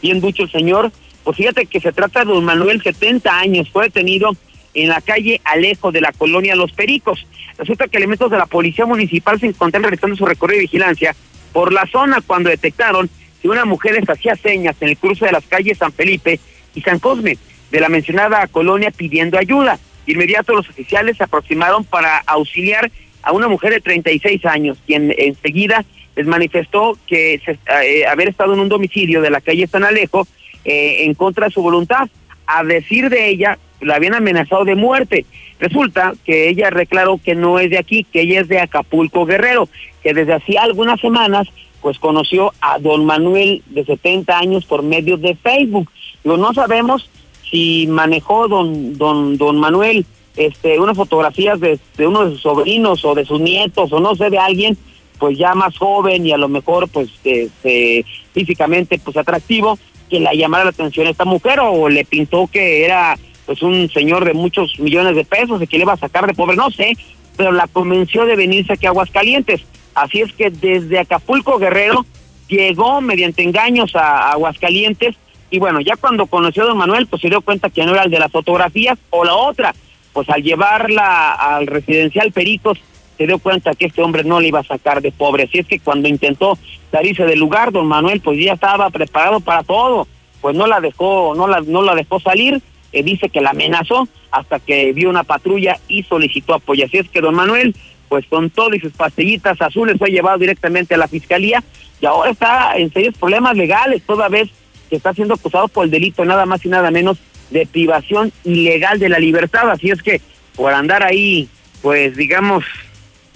bien ducho el señor, pues fíjate que se trata de don Manuel, 70 años, fue detenido en la calle Alejo de la colonia Los Pericos. Resulta que elementos de la policía municipal se encontraron realizando su recorrido de vigilancia por la zona cuando detectaron que una mujer les hacía señas en el cruce de las calles San Felipe y San Cosme. de la mencionada colonia pidiendo ayuda. Inmediato los oficiales se aproximaron para auxiliar a una mujer de 36 años, quien enseguida les manifestó que se, eh, haber estado en un domicilio de la calle San Alejo eh, en contra de su voluntad. A decir de ella, la habían amenazado de muerte. Resulta que ella reclaró que no es de aquí, que ella es de Acapulco Guerrero, que desde hacía algunas semanas pues conoció a don Manuel de 70 años por medio de Facebook. Pero no sabemos si manejó don don don Manuel este unas fotografías de, de uno de sus sobrinos o de sus nietos o no sé de alguien pues ya más joven y a lo mejor pues este, físicamente pues atractivo que la llamara la atención a esta mujer o le pintó que era pues un señor de muchos millones de pesos y que le iba a sacar de pobre, no sé, pero la convenció de venirse aquí a Aguascalientes. Así es que desde Acapulco Guerrero llegó mediante engaños a, Aguascalientes y bueno, ya cuando conoció a don Manuel pues se dio cuenta que no era el de las fotografías o la otra, pues al llevarla al residencial Peritos se dio cuenta que este hombre no le iba a sacar de pobre. Así es que cuando intentó salirse del lugar, don Manuel pues ya estaba preparado para todo. Pues no la dejó, no la, no la dejó salir, eh, dice que la amenazó hasta que vio una patrulla y solicitó apoyo. Así es que don Manuel, pues con todo y sus pastillitas azules fue llevado directamente a la fiscalía y ahora está en serios problemas legales, toda vez que está siendo acusado por el delito nada más y nada menos de privación ilegal de la libertad. Así es que por andar ahí, pues digamos,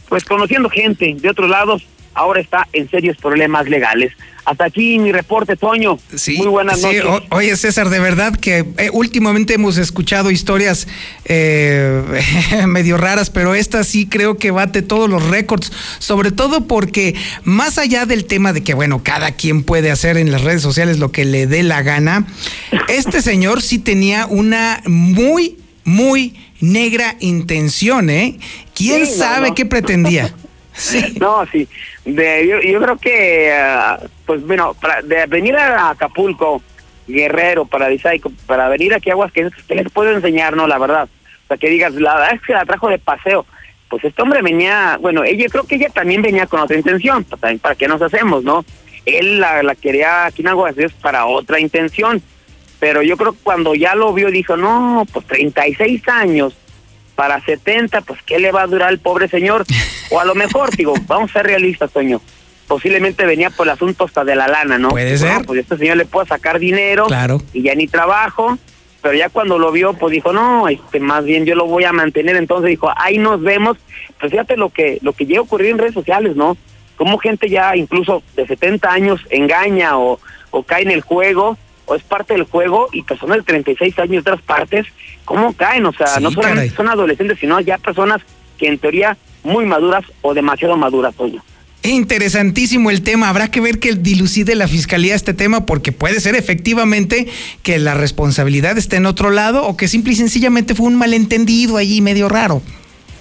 pues conociendo gente de otros lados, ahora está en serios problemas legales. Hasta aquí mi reporte, Toño. Sí, Muy buenas noches. oye, César, de verdad que eh, últimamente hemos escuchado historias eh, medio raras, pero esta sí creo que bate todos los récords, sobre todo porque más allá del tema de que, bueno, cada quien puede hacer en las redes sociales lo que le dé la gana, este señor sí tenía una muy, muy negra intención, ¿eh? ¿Quién sabe qué pretendía? No, sí. De, yo, creo que, ah, pues bueno, para, de venir a Acapulco, Guerrero, para para venir aquí a Aguascalientes, usted les puede enseñar, ¿no? La verdad. O sea, que digas, la es que la trajo de paseo. Pues este hombre venía, bueno, ella creo que ella también venía con otra intención, para, para qué nos hacemos, ¿no? Él la, la quería aquí en Aguascalientes para otra intención pero yo creo que cuando ya lo vio dijo, no, pues 36 años para 70, pues ¿qué le va a durar al pobre señor? O a lo mejor, digo, vamos a ser realistas, Toño, posiblemente venía por el asunto hasta de la lana, ¿no? Puede ser. pues este señor le puede sacar dinero claro. y ya ni trabajo, pero ya cuando lo vio, pues dijo, no, este, más bien yo lo voy a mantener, entonces dijo, ahí nos vemos, pues fíjate lo que, lo que llega a ocurrir en redes sociales, ¿no? Como gente ya incluso de 70 años engaña o, o cae en el juego, o es parte del juego y personas de 36 años de otras partes, ¿cómo caen? O sea, no solamente son adolescentes, sino ya personas que en teoría muy maduras o demasiado maduras, Toño. Interesantísimo el tema. Habrá que ver que dilucide la fiscalía este tema porque puede ser efectivamente que la responsabilidad esté en otro lado o que simple y sencillamente fue un malentendido allí medio raro.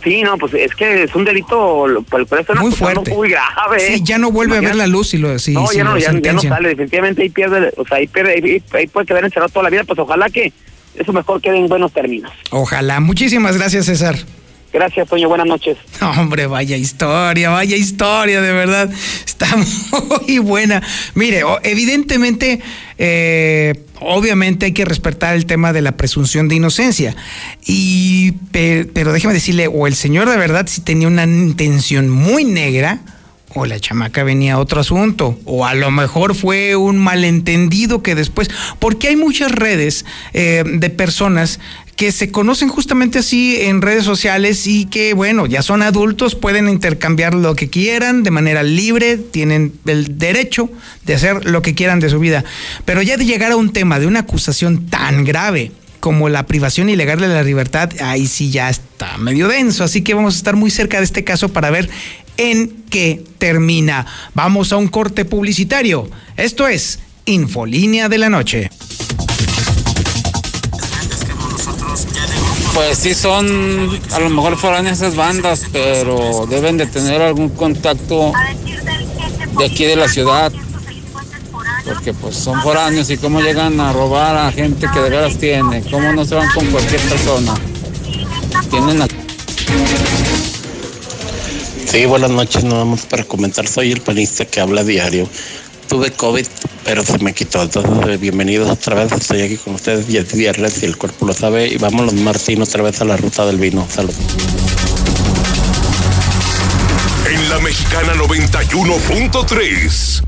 Sí, no, pues es que es un delito por el muy fuerte, muy grave. Sí, ya no vuelve a ver la luz y lo sí, No, ya, no, ya, no sale, definitivamente ahí pierde, o sea, ahí, pierde, ahí, puede quedar encerrado toda la vida, pues ojalá que eso mejor quede en buenos términos. Ojalá. Muchísimas gracias, César. Gracias, Toño. Buenas noches. Hombre, vaya historia, vaya historia, de verdad. Está muy buena. Mire, evidentemente, eh, obviamente hay que respetar el tema de la presunción de inocencia. Y, pero déjeme decirle, o el señor de verdad si tenía una intención muy negra, o la chamaca venía a otro asunto, o a lo mejor fue un malentendido que después, porque hay muchas redes eh, de personas que se conocen justamente así en redes sociales y que, bueno, ya son adultos, pueden intercambiar lo que quieran de manera libre, tienen el derecho de hacer lo que quieran de su vida. Pero ya de llegar a un tema de una acusación tan grave como la privación ilegal de la libertad, ahí sí ya está medio denso. Así que vamos a estar muy cerca de este caso para ver en qué termina. Vamos a un corte publicitario. Esto es Infolínea de la Noche. Pues sí son, a lo mejor fueron esas bandas, pero deben de tener algún contacto de aquí de la ciudad. Porque pues son foráneos y cómo llegan a robar a gente que de veras tiene. Cómo no se van con cualquier persona. Tienen Sí, buenas noches, nada más para comentar. Soy el panista que habla diario. Tuve COVID, pero se me quitó. Entonces, bienvenidos otra vez. Estoy aquí con ustedes y es viernes y el cuerpo lo sabe. Y vamos los Martín otra vez a la ruta del vino. Salud. En la mexicana 91.3,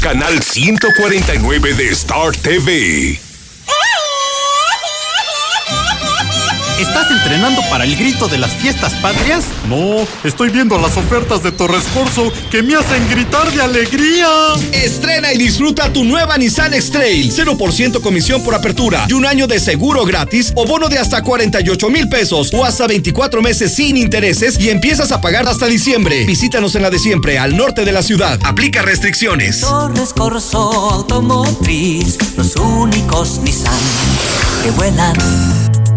canal 149 de Star TV. ¿Estás entrenando para el grito de las fiestas patrias? No, estoy viendo las ofertas de Torres Corso que me hacen gritar de alegría. Estrena y disfruta tu nueva Nissan X-Trail. 0% comisión por apertura y un año de seguro gratis o bono de hasta 48 mil pesos o hasta 24 meses sin intereses y empiezas a pagar hasta diciembre. Visítanos en la de siempre, al norte de la ciudad. Aplica restricciones. Torres Corso Automotriz, los únicos Nissan que vuelan.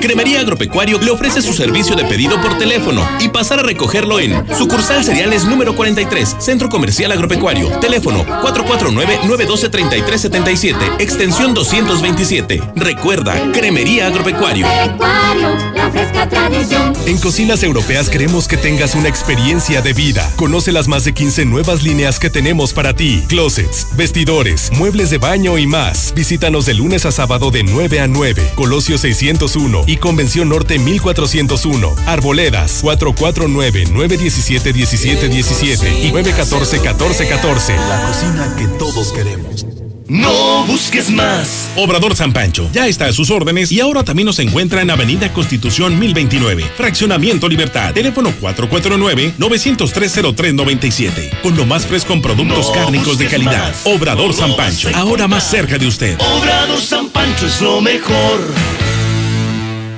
Cremería Agropecuario le ofrece su servicio de pedido por teléfono y pasar a recogerlo en sucursal cereales número 43, Centro Comercial Agropecuario. Teléfono 449-912-3377, extensión 227. Recuerda, Cremería Agropecuario. En Cocinas Europeas queremos que tengas una experiencia de vida. Conoce las más de 15 nuevas líneas que tenemos para ti. Closets, vestidores, muebles de baño y más. Visítanos de lunes a sábado de 9 a 9. Colosio 601 y Convención Norte 1401. Arboledas 449-917-1717 y 914-1414. La cocina que todos queremos. No busques más. Obrador San Pancho ya está a sus órdenes y ahora también nos encuentra en Avenida Constitución 1029, Fraccionamiento Libertad, teléfono 449-903-0397, con lo más fresco en productos No cárnicos de calidad. más. Obrador San Pancho, ahora más cerca de usted. Obrador San Pancho es lo mejor.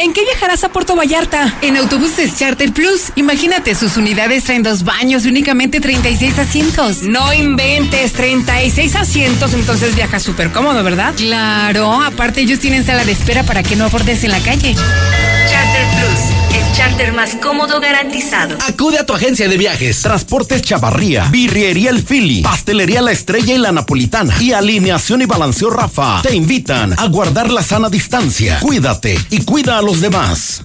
¿en qué viajarás a Puerto Vallarta? En Autobuses Charter Plus, imagínate, sus unidades traen dos baños y únicamente 36 asientos. No inventes, 36 asientos, entonces viajas súper cómodo, ¿verdad? Claro, aparte ellos tienen sala de espera para que no abordes en la calle. Charter más cómodo garantizado. Acude a tu agencia de viajes, Transportes Chavarría, Birriería El Fili, Pastelería La Estrella y La Napolitana y Alineación y Balanceo Rafa. Te invitan a guardar la sana distancia. Cuídate y cuida a los demás.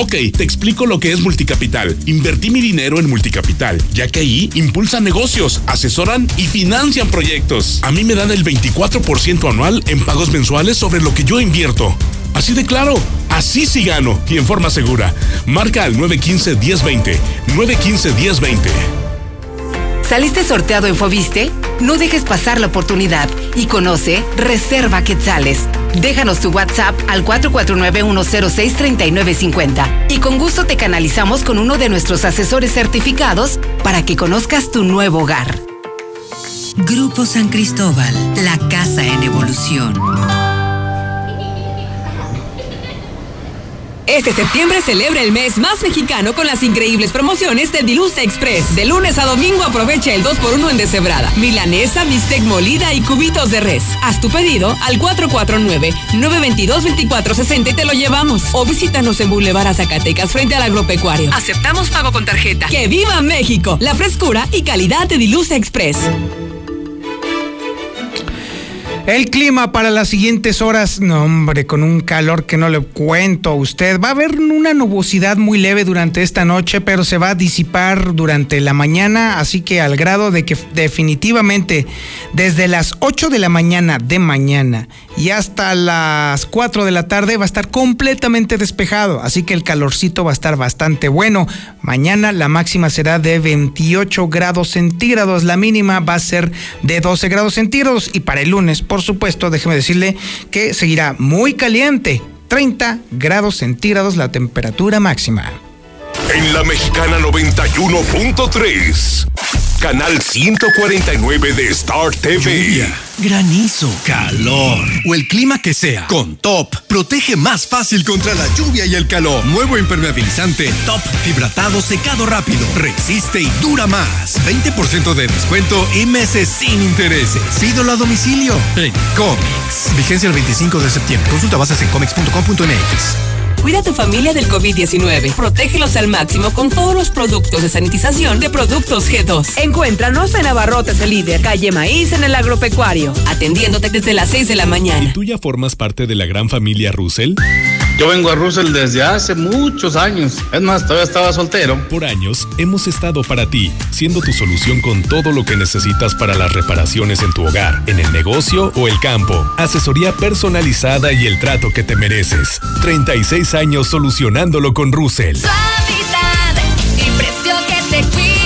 Ok, te explico lo que es Multicapital. Invertí mi dinero en Multicapital, ya que ahí impulsan negocios, asesoran y financian proyectos. A mí me dan el 24% anual en pagos mensuales sobre lo que yo invierto. Así de claro, así sí gano y en forma segura. Marca al 915-1020. 915-1020. ¿Saliste sorteado en Fobiste? No dejes pasar la oportunidad y conoce Reserva Quetzales. Déjanos tu WhatsApp al 449-106-3950 y con gusto te canalizamos con uno de nuestros asesores certificados para que conozcas tu nuevo hogar. Grupo San Cristóbal, la casa en evolución. Este septiembre celebra el mes más mexicano con las increíbles promociones de Dilusa Express. De lunes a domingo aprovecha el 2x1 en deshebrada, milanesa, bistec molida y cubitos de res. Haz tu pedido al 449-922-2460 y te lo llevamos. O visítanos en Boulevard Zacatecas frente al agropecuario. Aceptamos pago con tarjeta. ¡Que viva México! La frescura y calidad de Dilusa Express. El clima para las siguientes horas, no hombre, con un calor que no le cuento a usted. Va a haber una nubosidad muy leve durante esta noche, pero se va a disipar durante la mañana, así que al grado de que definitivamente desde las 8 de la mañana de mañana y hasta las 4 de la tarde va a estar completamente despejado, así que el calorcito va a estar bastante bueno. Mañana la máxima será de 28 grados centígrados, la mínima va a ser de 12 grados centígrados y para el lunes, por supuesto, déjeme decirle que seguirá muy caliente, 30 grados centígrados la temperatura máxima. En la Mexicana 91.3, canal 149 de Star TV. granizo, calor o el clima que sea. Con Top, protege más fácil contra la lluvia y el calor. Nuevo impermeabilizante Top Fibratado Secado Rápido. Resiste y dura más. 20% de descuento y meses sin intereses. Pídolo a domicilio en Comics. Vigencia el 25 de septiembre. Consulta bases en comics.com.mx. Cuida a tu familia del COVID-19. Protégelos al máximo con todos los productos de sanitización de Productos G2. Encuéntranos en Abarrotes el líder, calle Maíz en el agropecuario, atendiéndote desde las 6 de la mañana. ¿Y tú ya formas parte de la gran familia Russell? Yo vengo a Russell desde hace muchos años. Es más, todavía estaba soltero. Por años hemos estado para ti, siendo tu solución con todo lo que necesitas para las reparaciones en tu hogar, en el negocio o el campo. Asesoría personalizada y el trato que te mereces. 36 años solucionándolo con Russell. Suavidad y precio que te cuida,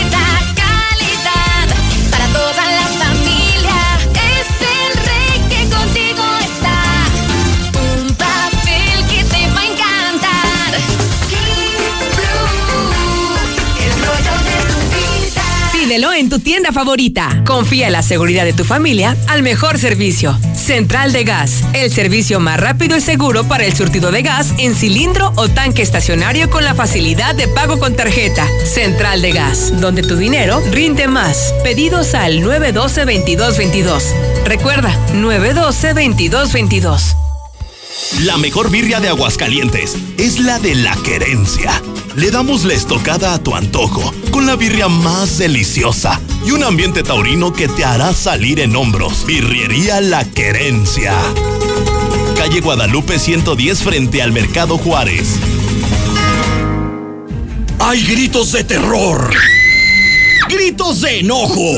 en tu tienda favorita. Confía en la seguridad de tu familia al mejor servicio. Central de Gas, el servicio más rápido y seguro para el surtido de gas en cilindro o tanque estacionario con la facilidad de pago con tarjeta. Central de Gas, donde tu dinero rinde más. Pedidos al 912-2222. Recuerda, 912-2222. La mejor birria de Aguascalientes es la de la querencia. Le damos la estocada a tu antojo, con la birria más deliciosa y un ambiente taurino que te hará salir en hombros. Birriería La Querencia. Calle Guadalupe 110 frente al Mercado Juárez. Hay gritos de terror. Gritos de enojo.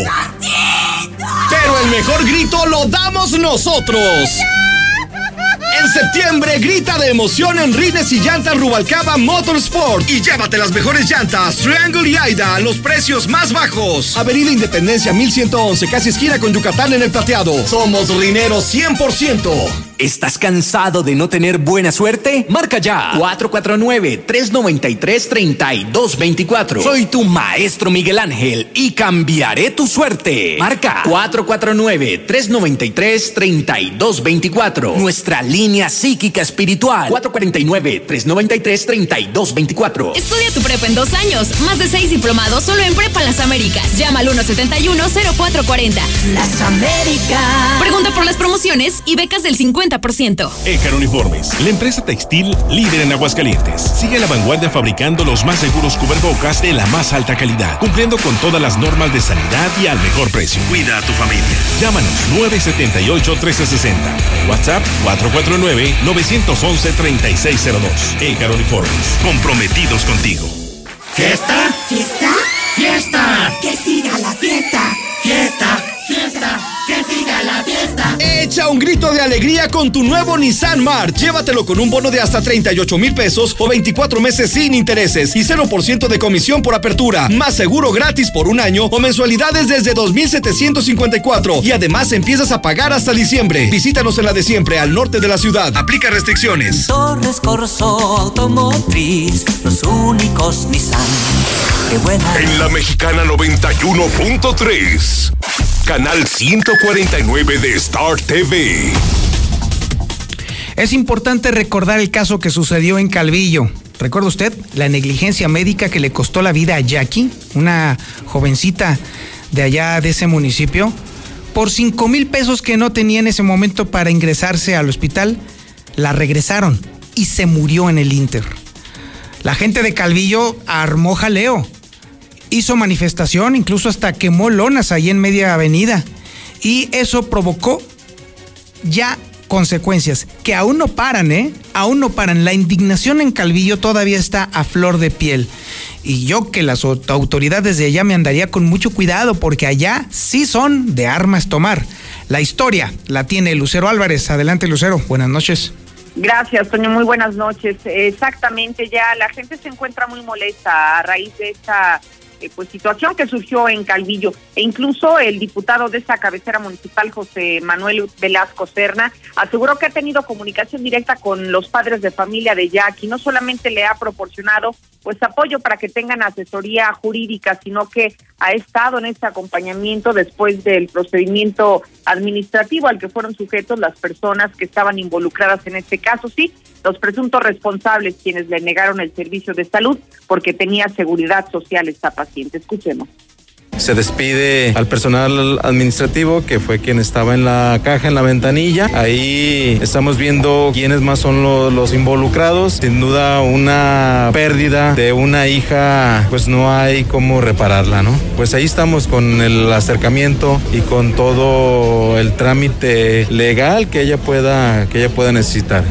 Pero el mejor grito lo damos nosotros. Septiembre grita de emoción en Rines y Llantas Rubalcaba Motorsport y llévate las mejores llantas Triangle y Aida a los precios más bajos. Avenida Independencia 1111, casi esquina con Yucatán en el plateado. Somos rineros 100%. ¿Estás cansado de no tener buena suerte? Marca ya 449-393-3224. Soy tu maestro Miguel Ángel y cambiaré tu suerte. Marca 449-393-3224. Nuestra línea psíquica espiritual 449-393-3224. Estudia tu prepa en dos años. Más de seis diplomados solo en Prepa Las Américas. Llama al 171-0440. Las Américas. Pregunta por las promociones y becas del 50%. Ecar Uniformes, la empresa textil líder en Aguascalientes. Sigue a la vanguardia fabricando los más seguros cubrebocas de la más alta calidad, cumpliendo con todas las normas de sanidad y al mejor precio. Cuida a tu familia. Llámanos 978-1360. WhatsApp 449-911-3602. Ecar Uniformes, comprometidos contigo. ¿Fiesta? ¿Fiesta? ¡Fiesta! ¡Que siga la fiesta! ¡Fiesta! ¡Fiesta! ¡Que siga la fiesta! Echa un grito de alegría con tu nuevo Nissan March. Llévatelo con un bono de hasta 38 mil pesos o 24 meses sin intereses y 0% de comisión por apertura. Más seguro gratis por un año o mensualidades desde 2,754. Y además empiezas a pagar hasta diciembre. Visítanos en la de siempre al norte de la ciudad. Aplica restricciones. Torres Corso Automotriz, los únicos Nissan que vuelan. En la Mexicana 91.3, canal 149 de Star TV. Es importante recordar el caso que sucedió en Calvillo. ¿Recuerda usted la negligencia médica que le costó la vida a Jackie, una jovencita de allá de ese municipio? Por 5 mil pesos que no tenía en ese momento para ingresarse al hospital, la regresaron y se murió en el Inter. La gente de Calvillo armó jaleo, hizo manifestación, incluso hasta quemó lonas ahí en media avenida. Y eso provocó ya consecuencias que aún no paran, ¿eh? Aún no paran. La indignación en Calvillo todavía está a flor de piel. Y yo que las autoridades de allá me andaría con mucho cuidado porque allá sí son de armas tomar. La historia la tiene Lucero Álvarez. Adelante, Lucero. Buenas noches. Gracias, Toño. Muy buenas noches. Exactamente, ya la gente se encuentra muy molesta a raíz de esta eh, pues situación que surgió en Calvillo e incluso el diputado de esa cabecera municipal José Manuel Velasco Serna aseguró que ha tenido comunicación directa con los padres de familia de Jackie, no solamente le ha proporcionado pues apoyo para que tengan asesoría jurídica, sino que ha estado en este acompañamiento después del procedimiento administrativo al que fueron sujetos las personas que estaban involucradas en este caso, sí, los presuntos responsables quienes le negaron el servicio de salud porque tenía seguridad social esta paciente. Escuchemos. Se despide al personal administrativo que fue quien estaba en la caja, en la ventanilla. Ahí estamos viendo quiénes más son los, involucrados. Sin duda una pérdida de una hija, pues no hay cómo repararla, ¿no? Pues ahí estamos con el acercamiento y con todo el trámite legal que ella pueda, que ella pueda necesitar.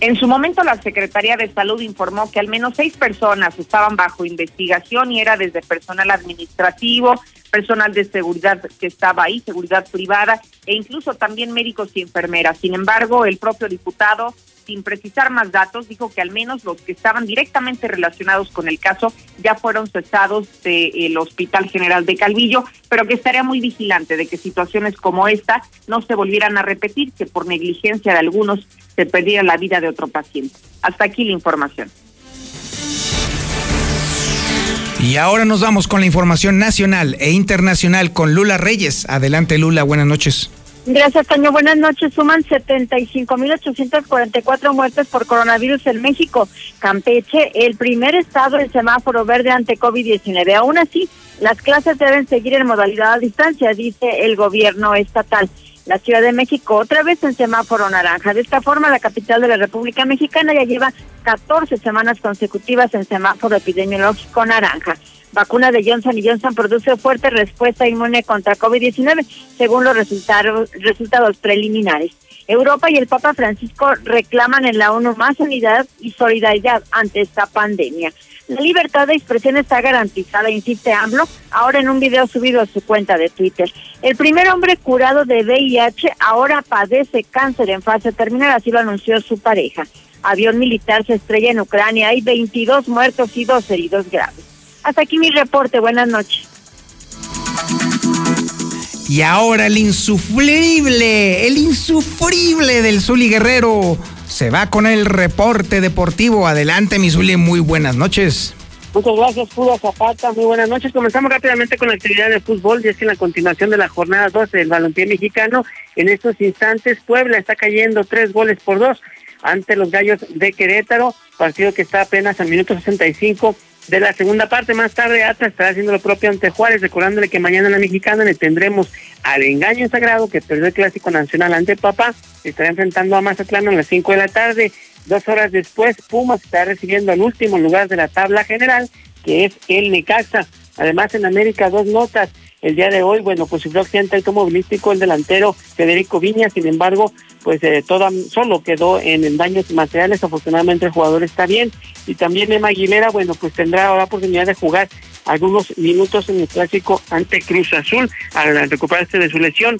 En su momento, la Secretaría de Salud informó que al menos seis personas estaban bajo investigación y era desde personal administrativo, personal de seguridad que estaba ahí, seguridad privada e incluso también médicos y enfermeras. Sin embargo, el propio diputado, sin precisar más datos, dijo que al menos los que estaban directamente relacionados con el caso ya fueron cesados del Hospital General de Calvillo, pero que estaría muy vigilante de que situaciones como esta no se volvieran a repetir, que por negligencia de algunos se perdiera la vida de otro paciente. Hasta aquí la información. Y ahora nos vamos con la información nacional e internacional con Lula Reyes. Adelante Lula, buenas noches. Gracias, Toño. Buenas noches. Suman 75.844 muertes por coronavirus en México. Campeche, el primer estado en semáforo verde ante COVID-19. Aún así, las clases deben seguir en modalidad a distancia, dice el gobierno estatal la Ciudad de México otra vez en semáforo naranja. De esta forma, la capital de la República Mexicana ya lleva 14 semanas consecutivas en semáforo epidemiológico naranja. Vacuna de Johnson y Johnson produce fuerte respuesta inmune contra COVID-19, según los resultados, resultados preliminares. Europa y el Papa Francisco reclaman en la ONU más unidad y solidaridad ante esta pandemia. La libertad de expresión está garantizada, insiste AMLO, ahora en un video subido a su cuenta de Twitter. El primer hombre curado de VIH ahora padece cáncer en fase terminal, así lo anunció su pareja. Avión militar se estrella en Ucrania, hay 22 muertos y dos heridos graves. Hasta aquí mi reporte, buenas noches. Y ahora el insufrible, el insufrible del Zuli Guerrero se va con el reporte deportivo. Adelante, mi Zuli, muy buenas noches. Muchas gracias, Puda Zapata. Muy buenas noches. Comenzamos rápidamente con la actividad de fútbol. Ya es en la continuación de la jornada 12 del balompié mexicano. En estos instantes, Puebla está cayendo tres goles por dos ante los Gallos de Querétaro. Partido que está apenas al minuto 65 de la segunda parte. Más tarde Atlas estará haciendo lo propio ante Juárez, recordándole que mañana en la mexicana le tendremos al engaño sagrado que perdió el clásico nacional ante Papá. Estará enfrentando a Mazatlán a las 5 de la tarde. Dos horas después, Pumas estará recibiendo el último lugar de la tabla general, que es el Necaxa. Además, en América, dos notas el día de hoy, bueno, pues sufrió accidente automovilístico el delantero Federico Viña, sin embargo, pues eh, todo solo quedó en, daños materiales, afortunadamente el jugador está bien, y también Emma Aguilera, bueno, pues tendrá la oportunidad de jugar algunos minutos en el clásico ante Cruz Azul al recuperarse de su lesión.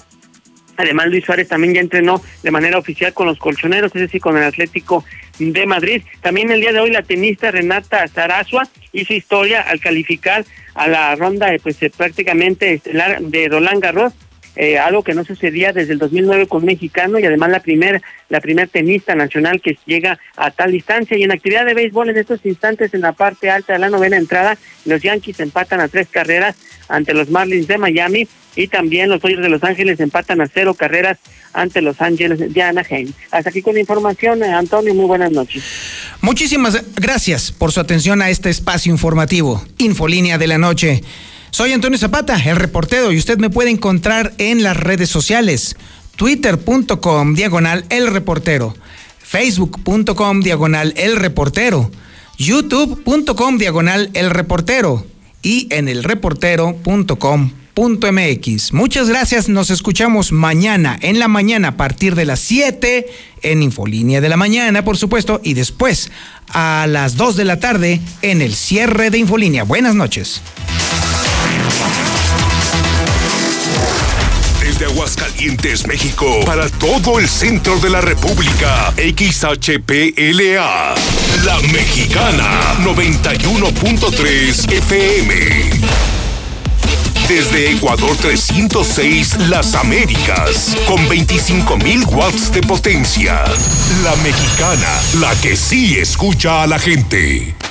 Además, Luis Suárez también ya entrenó de manera oficial con los colchoneros, es decir, con el Atlético de Madrid. También el día de hoy la tenista Renata Zarazua hizo historia al calificar a la ronda pues eh, prácticamente de Roland Garros eh, algo que no sucedía desde el 2009 con mexicano y además la primer la primer tenista nacional que llega a tal distancia. Y en actividad de béisbol en estos instantes en la parte alta de la novena entrada los Yankees empatan a tres carreras ante los Marlins de Miami y también los Dodgers de Los Ángeles empatan a cero carreras ante Los Ángeles de Anaheim. Hasta aquí con la información, eh, Antonio, muy buenas noches. Muchísimas gracias por su atención a este espacio informativo, Infolínea de la Noche. Soy Antonio Zapata, el reportero, y usted me puede encontrar en las redes sociales, twitter.com diagonal el reportero, facebook.com diagonal el reportero, youtube.com diagonal el reportero y en elreportero.com mx. Muchas gracias, nos escuchamos mañana, en la mañana, a partir de las 7, en Infolínea de la mañana, por supuesto, y después a las 2 de la tarde en el cierre de Infolínea. Buenas noches. Desde Aguascalientes, México, para todo el centro de la República, XHPLA, La Mexicana, 91.3 FM. Desde Ecuador 306, Las Américas, con 25.000 watts de potencia. La Mexicana, la que sí escucha a la gente.